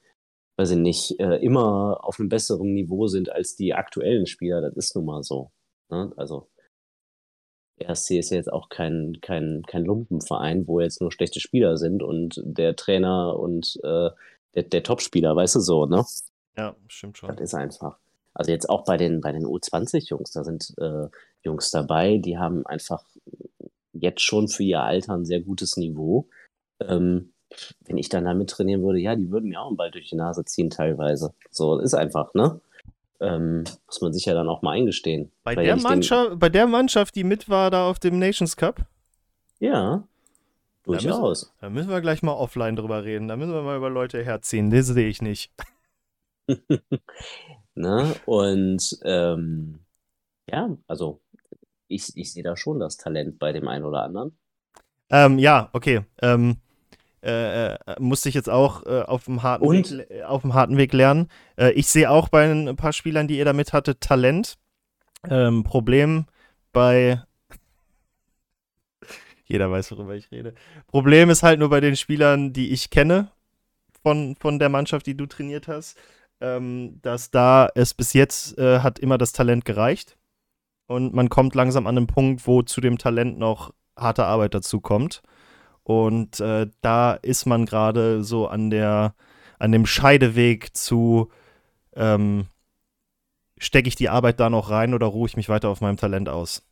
weiß ich nicht, äh, immer auf einem besseren Niveau sind als die aktuellen Spieler. Das ist nun mal so. Ne? Also, RSC ist ja jetzt auch kein, kein, kein Lumpenverein, wo jetzt nur schlechte Spieler sind und der Trainer und äh, der, der Topspieler, weißt du so, ne? Ja, stimmt schon. Das ist einfach. Also jetzt auch bei den, bei den U20-Jungs, da sind äh, Jungs dabei, die haben einfach jetzt schon für ihr Alter ein sehr gutes Niveau. Ähm, wenn ich dann da mit trainieren würde, ja, die würden mir auch einen Ball durch die Nase ziehen teilweise. So, ist einfach, ne? Ähm, muss man sich ja dann auch mal eingestehen. Bei der, ich den- Mannschaft, bei der Mannschaft, die mit war da auf dem Nations Cup, Ja, Da müssen- durchaus. da müssen wir gleich mal offline drüber reden. Da müssen wir mal über Leute herziehen. Das sehe ich nicht. *laughs* *laughs* Ne? Und ähm, ja, also ich, ich sehe da schon das Talent bei dem einen oder anderen. Ähm, ja, okay. Ähm, äh, äh, musste ich jetzt auch äh, auf, dem harten Und? Weg, äh, auf dem harten Weg lernen. Äh, ich sehe auch bei ein paar Spielern, die ihr damit hattet, Talent. Ähm, Problem bei. *laughs* Jeder weiß, worüber ich rede. Problem ist halt nur bei den Spielern, die ich kenne von, von der Mannschaft, die du trainiert hast, ähm, dass da es bis jetzt äh, hat immer das Talent gereicht. Und man kommt langsam an den Punkt, wo zu dem Talent noch harte Arbeit dazu kommt. Und äh, da ist man gerade so an der, an dem Scheideweg zu, ähm, stecke ich die Arbeit da noch rein oder ruhe ich mich weiter auf meinem Talent aus?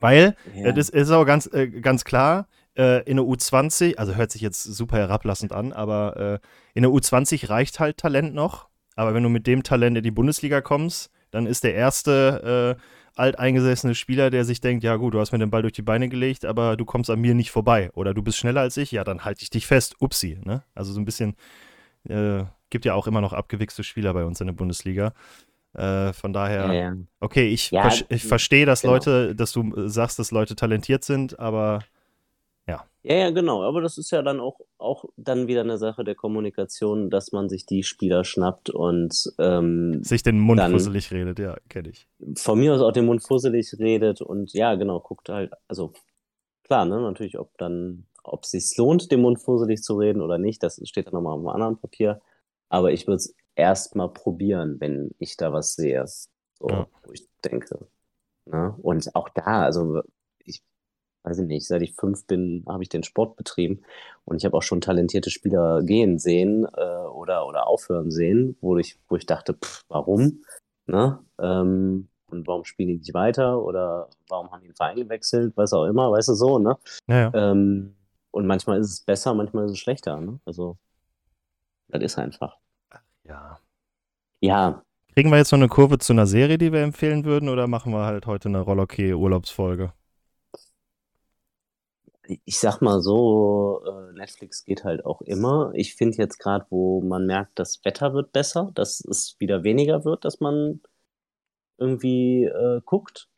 Weil, Ja. das ist auch ganz, äh, ganz klar, äh, in der U20, also hört sich jetzt super herablassend an, aber äh, in der U20 reicht halt Talent noch. Aber wenn du mit dem Talent in die Bundesliga kommst, dann ist der erste äh, alteingesessene Spieler, der sich denkt, ja gut, du hast mir den Ball durch die Beine gelegt, aber du kommst an mir nicht vorbei. Oder du bist schneller als ich, ja, dann halte ich dich fest. Upsi. Ne? Also so ein bisschen, äh, gibt ja auch immer noch abgewichste Spieler bei uns in der Bundesliga. Äh, von daher, ja, ja. okay, ich, ja, ver ich verstehe, dass genau. Leute, dass du äh, sagst, dass Leute talentiert sind, aber ja. Ja, ja, genau. Aber das ist ja dann auch, auch dann wieder eine Sache der Kommunikation, dass man sich die Spieler schnappt und ähm, sich den Mund fusselig redet, ja, kenne ich. Von mir aus auch den Mund fusselig redet und ja, genau, guckt halt, also klar, ne, natürlich, ob dann, ob es sich lohnt, den Mund fusselig zu reden oder nicht, das steht dann nochmal auf einem anderen Papier. Aber ich würde es erstmal probieren, wenn ich da was sehe. So, ja. wo ich denke. Ne? Und auch da, also ich weiß ich nicht, seit ich fünf bin, habe ich den Sport betrieben und ich habe auch schon talentierte Spieler gehen sehen äh, oder, oder aufhören sehen, wo ich, wo ich dachte, pff, warum? Ne? Ähm, und warum spielen die nicht weiter oder warum haben die den Verein gewechselt, was auch immer, weißt du so, ne? Ja, ja. Ähm, und manchmal ist es besser, manchmal ist es schlechter, ne? Also, das ist einfach. Ja. Ja. Kriegen wir jetzt noch eine Kurve zu einer Serie, die wir empfehlen würden, oder machen wir halt heute eine Rollokay-Urlaubsfolge? Ich sag mal so, äh, Netflix geht halt auch immer. Ich finde jetzt gerade, wo man merkt, das Wetter wird besser, dass es wieder weniger wird, dass man irgendwie äh, guckt.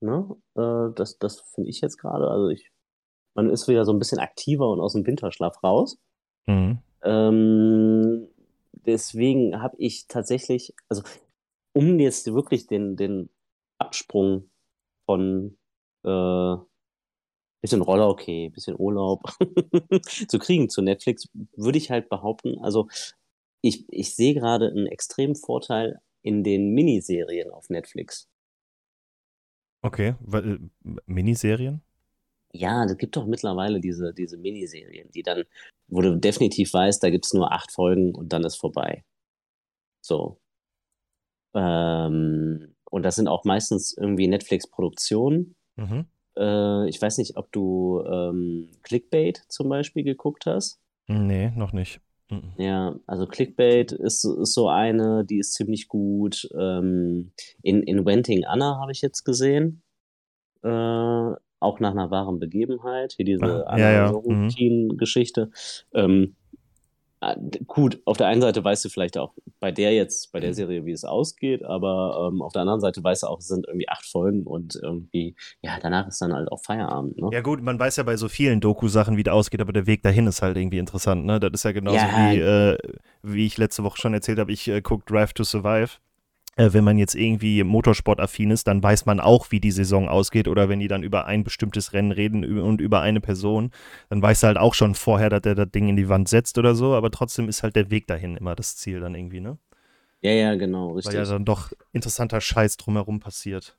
Ne? Äh, das das finde ich jetzt gerade. Also ich, man ist wieder so ein bisschen aktiver und aus dem Winterschlaf raus. Mhm. Ähm, deswegen habe ich tatsächlich, also um jetzt wirklich den, den Absprung von äh, bisschen Roller, okay, bisschen Urlaub *laughs* zu kriegen zu Netflix, würde ich halt behaupten, also ich, ich sehe gerade einen extremen Vorteil in den Miniserien auf Netflix. Okay, äh, Miniserien? Ja, es gibt doch mittlerweile diese, diese Miniserien, die dann, wo du definitiv weißt, da gibt es nur acht Folgen und dann ist vorbei. So. Ähm, und das sind auch meistens irgendwie Netflix-Produktionen. Mhm. Äh, ich weiß nicht, ob du ähm, Clickbait zum Beispiel geguckt hast. Nee, noch nicht. Mhm. Ja, also Clickbait ist, ist so eine, die ist ziemlich gut. Ähm, in, in Wenting Anna habe ich jetzt gesehen. Äh, auch nach einer wahren Begebenheit, hier diese ah, ja, ja. Mhm. Ähm, gut, auf der einen Seite weißt du vielleicht auch bei der jetzt, bei der mhm. Serie, wie es ausgeht, aber ähm, auf der anderen Seite weißt du auch, es sind irgendwie acht Folgen und irgendwie, ja, danach ist dann halt auch Feierabend. Ne? Ja, gut, man weiß ja bei so vielen Doku-Sachen, wie das ausgeht, aber der Weg dahin ist halt irgendwie interessant, ne? Das ist ja genauso ja, wie, äh, wie ich letzte Woche schon erzählt habe, ich äh, gucke Drive to Survive wenn man jetzt irgendwie motorsportaffin ist, dann weiß man auch, wie die Saison ausgeht. Oder wenn die dann über ein bestimmtes Rennen reden und über eine Person, dann weiß er halt auch schon vorher, dass er das Ding in die Wand setzt oder so. Aber trotzdem ist halt der Weg dahin immer das Ziel dann irgendwie, ne? Ja, ja, genau, richtig. Weil ja dann doch interessanter Scheiß drumherum passiert.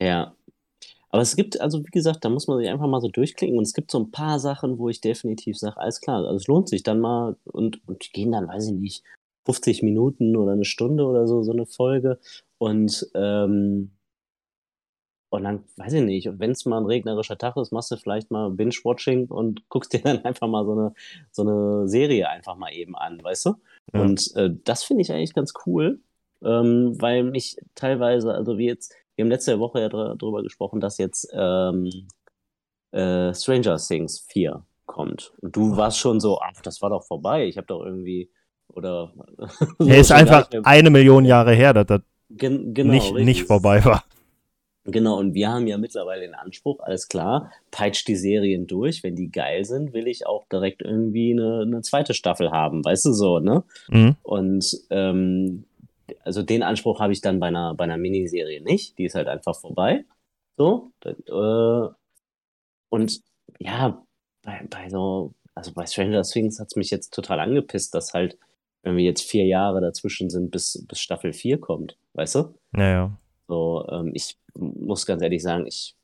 Ja. Aber es gibt, also wie gesagt, da muss man sich einfach mal so durchklicken und es gibt so ein paar Sachen, wo ich definitiv sage, alles klar, also es lohnt sich dann mal und, und die gehen dann, weiß ich nicht, 50 Minuten oder eine Stunde oder so, so eine Folge. Und, ähm, und dann, weiß ich nicht, wenn es mal ein regnerischer Tag ist, machst du vielleicht mal Binge-Watching und *laughs* guckst dir dann einfach mal so eine, so eine Serie einfach mal eben an, weißt du? Ja. Und äh, das finde ich eigentlich ganz cool, ähm, weil mich teilweise, also wie jetzt, wir haben letzte Woche ja darüber gesprochen, dass jetzt ähm, äh, Stranger Things 4 kommt. Und du warst schon so, ach, das war doch vorbei. Ich habe doch irgendwie oder. *laughs* Er ist einfach eine Million Jahre her, dass das Gen genau, nicht, nicht vorbei war. Genau, und wir haben ja mittlerweile den Anspruch, alles klar, peitscht die Serien durch. Wenn die geil sind, will ich auch direkt irgendwie eine, eine zweite Staffel haben, weißt du so, ne? Mhm. Und ähm, also den Anspruch habe ich dann bei einer, bei einer Miniserie nicht. Die ist halt einfach vorbei. So. Äh, und ja, bei, bei so, also bei Stranger Things hat es mich jetzt total angepisst, dass halt wenn wir jetzt vier Jahre dazwischen sind, bis, bis Staffel 4 kommt, weißt du? Naja. So, ähm, ich muss ganz ehrlich sagen, ich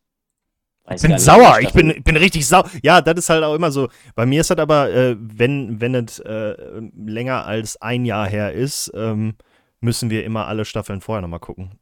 ich bin sauer, ich bin, bin richtig sauer. Ja, das ist halt auch immer so. Bei mir ist das aber, äh, wenn, wenn es äh, länger als ein Jahr her ist, ähm, müssen wir immer alle Staffeln vorher nochmal gucken.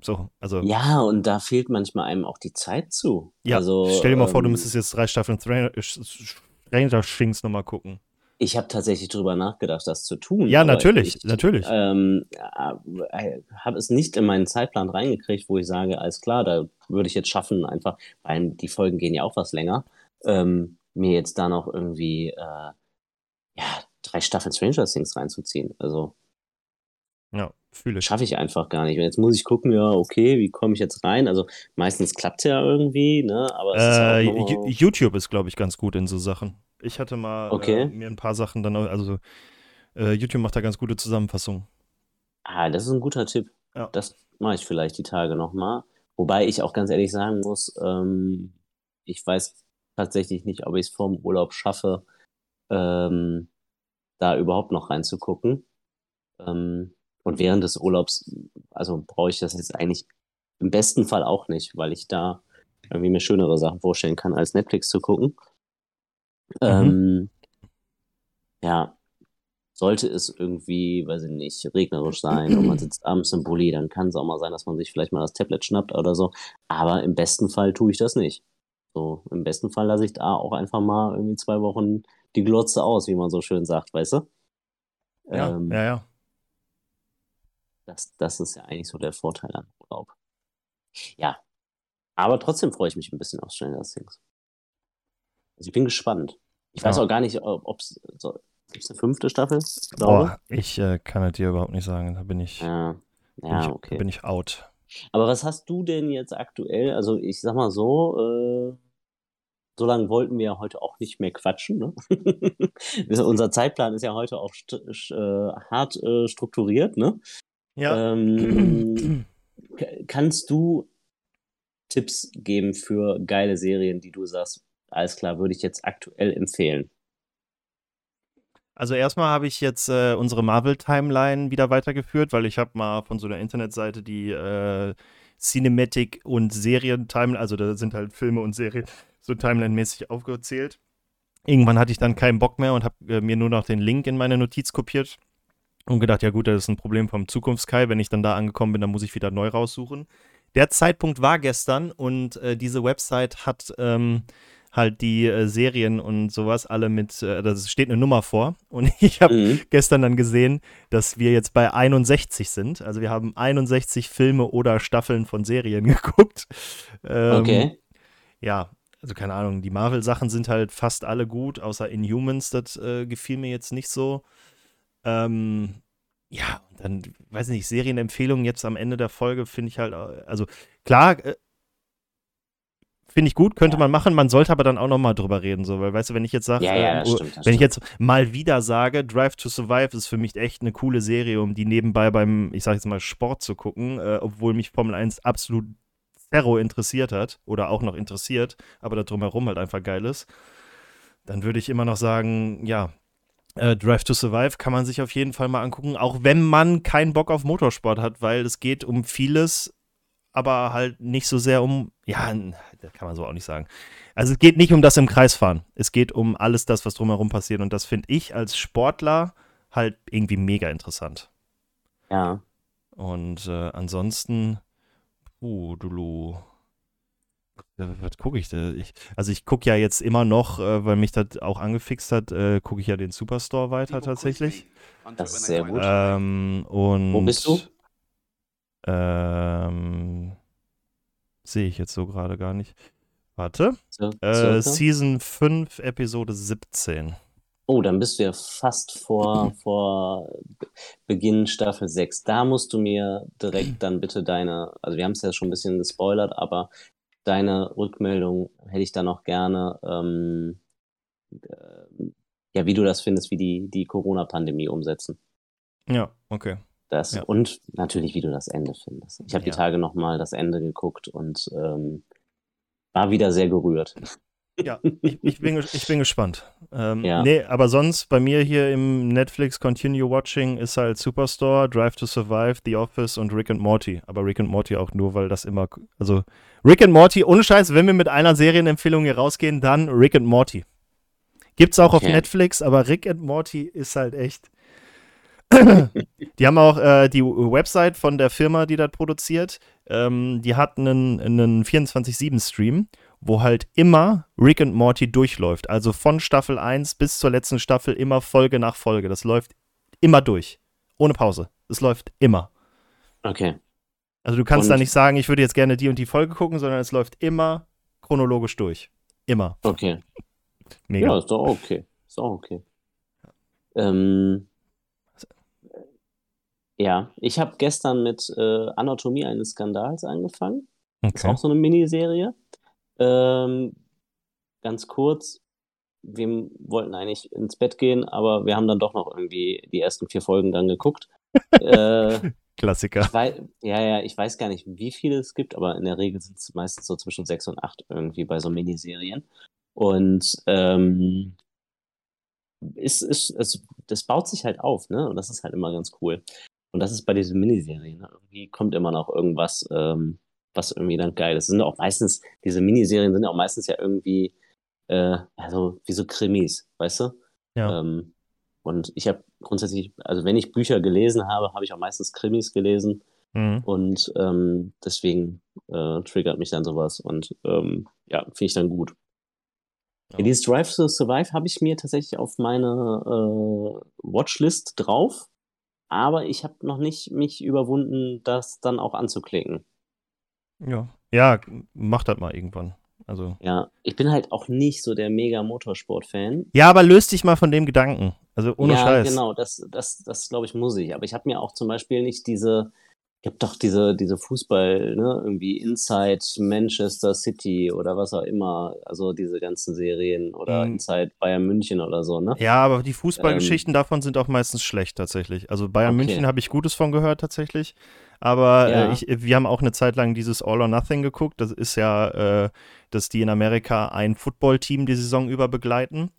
So, also. Ja, und da fehlt manchmal einem auch die Zeit zu. Ja, also, stell dir mal ähm, vor, du ähm, müsstest jetzt drei Staffeln Stranger Things nochmal gucken. Ich habe tatsächlich drüber nachgedacht, das zu tun. Ja, natürlich, ich natürlich. ähm, äh, habe es nicht in meinen Zeitplan reingekriegt, wo ich sage, alles klar, da würde ich jetzt schaffen, einfach, weil die Folgen gehen ja auch was länger, ähm, mir jetzt da noch irgendwie äh, ja, drei Staffeln Stranger Things reinzuziehen. Also Ja, fühle schaffe ich einfach gar nicht. Und jetzt muss ich gucken, ja, okay, wie komme ich jetzt rein? Also meistens klappt es ja irgendwie, ne? Aber es ist ja Äh, YouTube ist, glaube ich, ganz gut in so Sachen. Ich hatte mal äh, okay. mir ein paar Sachen dann, auch- also äh, YouTube macht da ganz gute Zusammenfassungen. Ah, das ist ein guter Tipp. Ja. Das mache ich vielleicht die Tage nochmal. Wobei ich auch ganz ehrlich sagen muss, ähm, ich weiß tatsächlich nicht, ob ich es vorm Urlaub schaffe, ähm, da überhaupt noch reinzugucken. Ähm, und während des Urlaubs, also brauche ich das jetzt eigentlich im besten Fall auch nicht, weil ich da irgendwie mir schönere Sachen vorstellen kann, als Netflix zu gucken. Ähm, ja, sollte es irgendwie, weiß ich nicht, regnerisch sein und man sitzt abends im Bulli, dann kann es auch mal sein, dass man sich vielleicht mal das Tablet schnappt oder so. Aber im besten Fall tue ich das nicht. So, im besten Fall lasse ich da auch einfach mal irgendwie zwei Wochen die Glotze aus, wie man so schön sagt, weißt du? Ja, Ähm, ja, ja. Das, das ist ja eigentlich so der Vorteil an Urlaub. Ja, aber trotzdem freue ich mich ein bisschen auf Stranger Things. Also ich bin gespannt. Ich weiß Ja. auch gar nicht, ob es so, gibt's eine fünfte Staffel? Boah, ich äh, kann es dir überhaupt nicht sagen. Da bin ich, Ja, bin ja, ich, okay. bin ich out. Aber was hast du denn jetzt aktuell? Also ich sag mal so, äh, so lange wollten wir ja heute auch nicht mehr quatschen. Ne? *laughs* Unser Zeitplan ist ja heute auch st äh, hart äh, strukturiert. Ne? Ja. Ähm, *clears throat* kannst du Tipps geben für geile Serien, die du sagst, alles klar, würde ich jetzt aktuell empfehlen? Also erstmal habe ich jetzt äh, unsere Marvel-Timeline wieder weitergeführt, weil ich habe mal von so einer Internetseite die äh, Cinematic und Serien-Timeline, also da sind halt Filme und Serien *laughs* so Timeline-mäßig aufgezählt. Irgendwann hatte ich dann keinen Bock mehr und habe äh, mir nur noch den Link in meine Notiz kopiert und gedacht, ja gut, das ist ein Problem vom Zukunftskai. Wenn ich dann da angekommen bin, dann muss ich wieder neu raussuchen. Der Zeitpunkt war gestern und äh, diese Website hat ähm, halt die äh, Serien und sowas alle mit, äh, da steht eine Nummer vor. *laughs* Und ich habe Mhm. gestern dann gesehen, dass wir jetzt bei 61 sind. Also wir haben 61 Filme oder Staffeln von Serien *laughs* geguckt. Ähm, Okay. Ja, also keine Ahnung, die Marvel-Sachen sind halt fast alle gut, außer Inhumans, das äh, gefiel mir jetzt nicht so. Ähm, ja, dann, weiß nicht, Serienempfehlungen jetzt am Ende der Folge finde ich halt, äh, also klar, äh, finde ich gut, könnte Ja. man machen, man sollte aber dann auch nochmal drüber reden, so, weil, weißt du, wenn ich jetzt sage, Ja, ja, stimmt. Das wenn ich stimmt. jetzt mal wieder sage, Drive to Survive ist für mich echt eine coole Serie, um die nebenbei beim, ich sag jetzt mal, Sport zu gucken, äh, obwohl mich Formel 1 absolut zero interessiert hat oder auch noch interessiert, aber da drumherum halt einfach geil ist, dann würde ich immer noch sagen, ja, äh, Drive to Survive kann man sich auf jeden Fall mal angucken, auch wenn man keinen Bock auf Motorsport hat, weil es geht um vieles, aber halt nicht so sehr um, ja, das kann man so auch nicht sagen. Also es geht nicht um das im Kreis fahren. Es geht um alles das, was drumherum passiert. Und das finde ich als Sportler halt irgendwie mega interessant. Ja. Und äh, ansonsten, uh, Dulu. Ja, Was gucke ich da? Ich, also ich gucke ja jetzt immer noch, äh, weil mich das auch angefixt hat, äh, gucke ich ja den Superstore weiter tatsächlich. Das ist sehr gut. Ähm, und Wo bist du? Ähm, Sehe ich jetzt so gerade gar nicht. Warte. So, Äh? Season 5, Episode 17. Oh, dann bist du ja fast vor, *clears throat* vor Be- Beginn Staffel 6. Da musst du mir direkt dann bitte deine, also wir haben es ja schon ein bisschen gespoilert, aber deine Rückmeldung hätte ich dann auch gerne, ähm, äh, ja, wie du das findest, wie die, die Corona-Pandemie umsetzen. Ja, okay. Das, Ja. Und natürlich, wie du das Ende findest. Ich habe die Ja. Tage nochmal das Ende geguckt und ähm, war wieder sehr gerührt. Ja, ich, ich, bin, ich bin gespannt. Ähm, Ja. Nee, aber sonst bei mir hier im Netflix Continue Watching ist halt Superstore, Drive to Survive, The Office und Rick and Morty. Aber Rick and Morty auch nur, weil das immer. Also Rick and Morty, ohne Scheiß, wenn wir mit einer Serienempfehlung hier rausgehen, dann Rick and Morty. Gibt's auch auf Okay. Netflix, aber Rick and Morty ist halt echt. *clears throat* die haben auch äh, die Website von der Firma, die das produziert. Ähm, die hat einen, einen 24-7-Stream wo halt immer Rick and Morty durchläuft. Also von Staffel 1 bis zur letzten Staffel immer Folge nach Folge. Das läuft immer durch. Ohne Pause. Es läuft immer. Okay. Also du kannst Und- da nicht sagen, ich würde jetzt gerne die und die Folge gucken, sondern es läuft immer chronologisch durch. Immer. Okay. *laughs* Mega. Ja, ist doch okay. Ist doch okay. Ähm, ja, ich habe gestern mit äh, Anatomie eines Skandals angefangen. Ist okay. auch so eine Miniserie. Ähm, ganz kurz, wir wollten eigentlich ins Bett gehen, aber wir haben dann doch noch irgendwie die ersten vier Folgen dann geguckt. *laughs* äh, Klassiker. weiß, ja, ja, ich weiß gar nicht, wie viele es gibt, aber in der Regel sind es meistens so zwischen sechs und acht irgendwie bei so Miniserien. Und ähm, ist, ist, es, das baut sich halt auf, ne? Und das ist halt immer ganz cool. Und das ist bei diesen Miniserien. Ne? Irgendwie kommt immer noch irgendwas, ähm, was irgendwie dann geil ist. Sind auch meistens, diese Miniserien sind ja auch meistens ja irgendwie, äh, also wie so Krimis, weißt du? Ja. Ähm, und ich habe grundsätzlich, also wenn ich Bücher gelesen habe, habe ich auch meistens Krimis gelesen. Mhm. Und ähm, deswegen äh, triggert mich dann sowas. Und ähm, ja, finde ich dann gut. Ja. Dieses Drive to Survive habe ich mir tatsächlich auf meine äh, Watchlist drauf. Aber ich habe noch nicht mich überwunden, das dann auch anzuklicken. Ja. Ja, mach das mal irgendwann. Also. Ja, ich bin halt auch nicht so der mega Motorsport-Fan. Ja, aber löst dich mal von dem Gedanken. Also ohne ja, Scheiß. genau, das, das, das glaube ich, muss ich. Aber ich habe mir auch zum Beispiel nicht diese, ich habe doch diese, diese Fußball, ne, irgendwie Inside Manchester City oder was auch immer, also diese ganzen Serien oder Mhm. Inside Bayern München oder so, ne? Ja, aber die Fußballgeschichten davon sind auch meistens schlecht tatsächlich. Also Bayern Okay. München habe ich Gutes von gehört tatsächlich. Aber Ja. äh, ich, wir haben auch eine Zeit lang dieses All or Nothing geguckt. Das ist ja, äh, dass die in Amerika ein Footballteam die Saison über begleiten.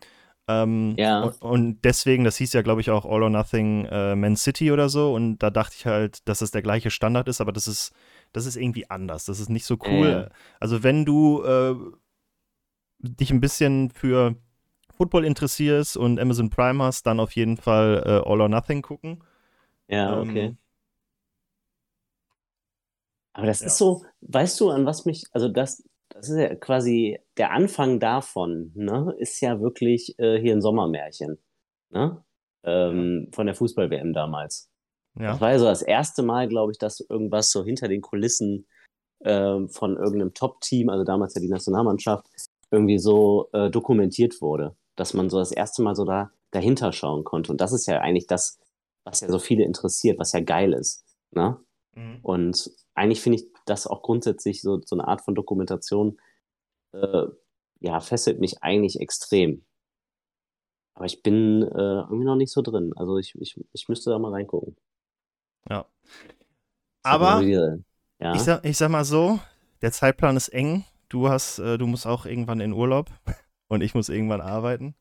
Ähm, Ja. und, und deswegen, das hieß ja, glaube ich, auch All or Nothing äh, Man City oder so. Und da dachte ich halt, dass es der gleiche Standard ist, aber das ist, das ist irgendwie anders. Das ist nicht so cool. Ja. Also wenn du äh, dich ein bisschen für Football interessierst und Amazon Prime hast, dann auf jeden Fall äh, All or Nothing gucken. Ja, Ähm, okay. Aber das ja. ist so, weißt du, an was mich, also das, das ist ja quasi der Anfang davon, ne, ist ja wirklich äh, hier ein Sommermärchen, ne? Ähm, von der Fußball-WM damals. Das Ja. war ja so das erste Mal, glaube ich, dass irgendwas so hinter den Kulissen ähm, von irgendeinem Top-Team, also damals ja die Nationalmannschaft, irgendwie so äh, dokumentiert wurde. Dass man so das erste Mal so da dahinter schauen konnte. Und das ist ja eigentlich das, was ja so viele interessiert, was ja geil ist. Ne? Mhm. Und eigentlich finde ich das auch grundsätzlich so, so eine Art von Dokumentation, äh, ja, fesselt mich eigentlich extrem. Aber ich bin äh, irgendwie noch nicht so drin. Also ich, ich, ich müsste da mal reingucken. ja. Sag Aber. Ja, ich sag, ich sag mal so, der Zeitplan ist eng. Du hast, äh, du musst auch irgendwann in Urlaub *laughs* und ich muss irgendwann arbeiten.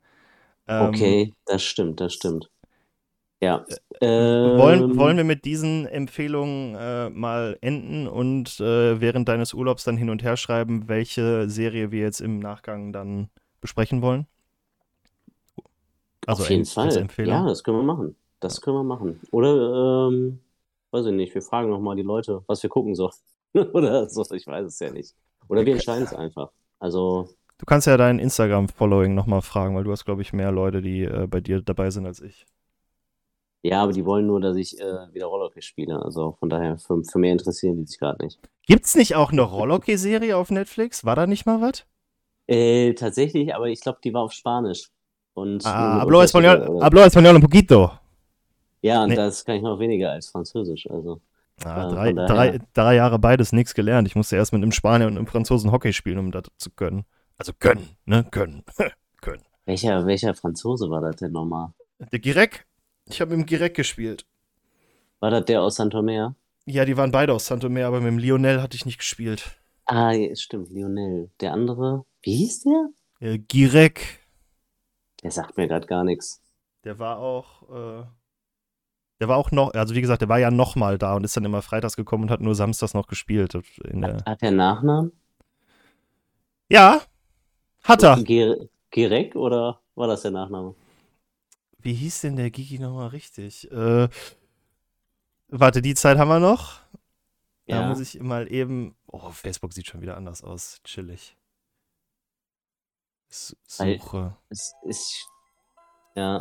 Ähm, okay, das stimmt, das stimmt. Ja. Wollen, ähm, wollen wir mit diesen Empfehlungen äh, mal enden und äh, während deines Urlaubs dann hin und her schreiben, welche Serie wir jetzt im Nachgang dann besprechen wollen? Auf jeden Fall. Ja, das können wir machen. Das können wir machen. Oder, ähm, weiß ich nicht, wir fragen nochmal die Leute, was wir gucken sollen. *laughs* Oder so, ich weiß es ja nicht. Oder wir entscheiden es einfach. Also, Du kannst ja dein Instagram-Following nochmal fragen, weil du hast, glaube ich, mehr Leute, die äh, bei dir dabei sind als ich. Ja, aber die wollen nur, dass ich äh, wieder Rollhockey spiele. Also von daher, für, für mehr interessieren die sich gerade nicht. Gibt's nicht auch eine Rollhockey-Serie auf Netflix? War da nicht mal was? Äh, tatsächlich, aber ich glaube, die war auf Spanisch. Und Ah, hablo español, hablo español un poquito. Ja, und Nee. das kann ich noch weniger als Französisch. Also, Ah, Äh, drei, drei, drei Jahre beides nichts gelernt. Ich musste erst mit einem Spanier und einem Franzosen Hockey spielen, um das zu können. Also können, ne? Können. *laughs* können. welcher, welcher Franzose war das denn nochmal? Der Girek? Ich habe mit dem Girek gespielt. War das der aus Santomer? Ja, die waren beide aus Santomer, aber mit dem Lionel hatte ich nicht gespielt. Ah, stimmt, Lionel. Der andere, wie hieß der? Äh, Girek, Der sagt mir gerade gar nichts. der war auch, äh, der war auch noch, also wie gesagt, der war ja nochmal da und ist dann immer freitags gekommen und hat nur samstags noch gespielt. Der, Hat der Nachnamen? ja, hat er. Ger Gerek oder war das der Nachname? Wie hieß denn der Gigi nochmal richtig? Äh, warte, die Zeit haben wir noch. Da Ja. muss ich mal eben. Oh, Facebook sieht schon wieder anders aus. Chillig. suche. Es ist, ja.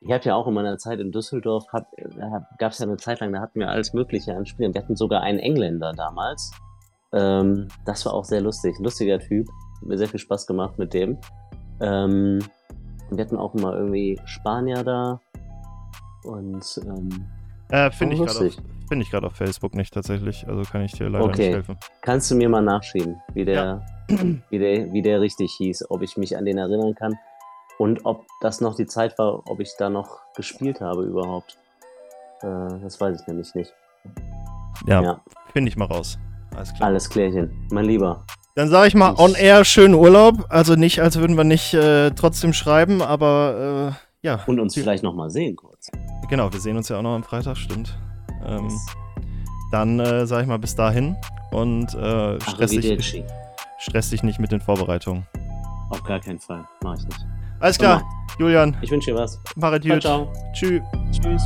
Ich habe ja auch in meiner Zeit in Düsseldorf, gab es ja eine Zeit lang, da hatten wir alles Mögliche an Spielen. Wir hatten sogar einen Engländer damals. Ähm, das war auch sehr lustig. Lustiger Typ. Hat mir sehr viel Spaß gemacht mit dem. Ähm, wir hatten auch immer irgendwie Spanier da. Und ähm, äh, finde ich gerade auf, find ich auf Facebook nicht tatsächlich. Also kann ich dir leider okay. nicht helfen. Kannst du mir mal nachschieben, wie der, ja. *clears throat* wie, der, wie der richtig hieß, ob ich mich an den erinnern kann? Und ob das noch die Zeit war, ob ich da noch gespielt habe überhaupt. Äh, das weiß ich nämlich nicht. Ja, ja. finde ich mal raus. Alles klar. Alles klärchen, mein Lieber. Dann sage ich mal on air schönen Urlaub. Also nicht, als würden wir nicht äh, trotzdem schreiben, aber äh, ja. Und uns vielleicht nochmal sehen kurz. Genau, wir sehen uns ja auch noch am Freitag, stimmt. Ähm, dann äh, sage ich mal bis dahin und äh, stress, dich, stress dich nicht mit den Vorbereitungen. Auf gar keinen Fall, mach ich nicht. Alles klar, Julian. Ich wünsche dir was. Mach es gut. Ciao, ciao. Tschüss. Tschüss.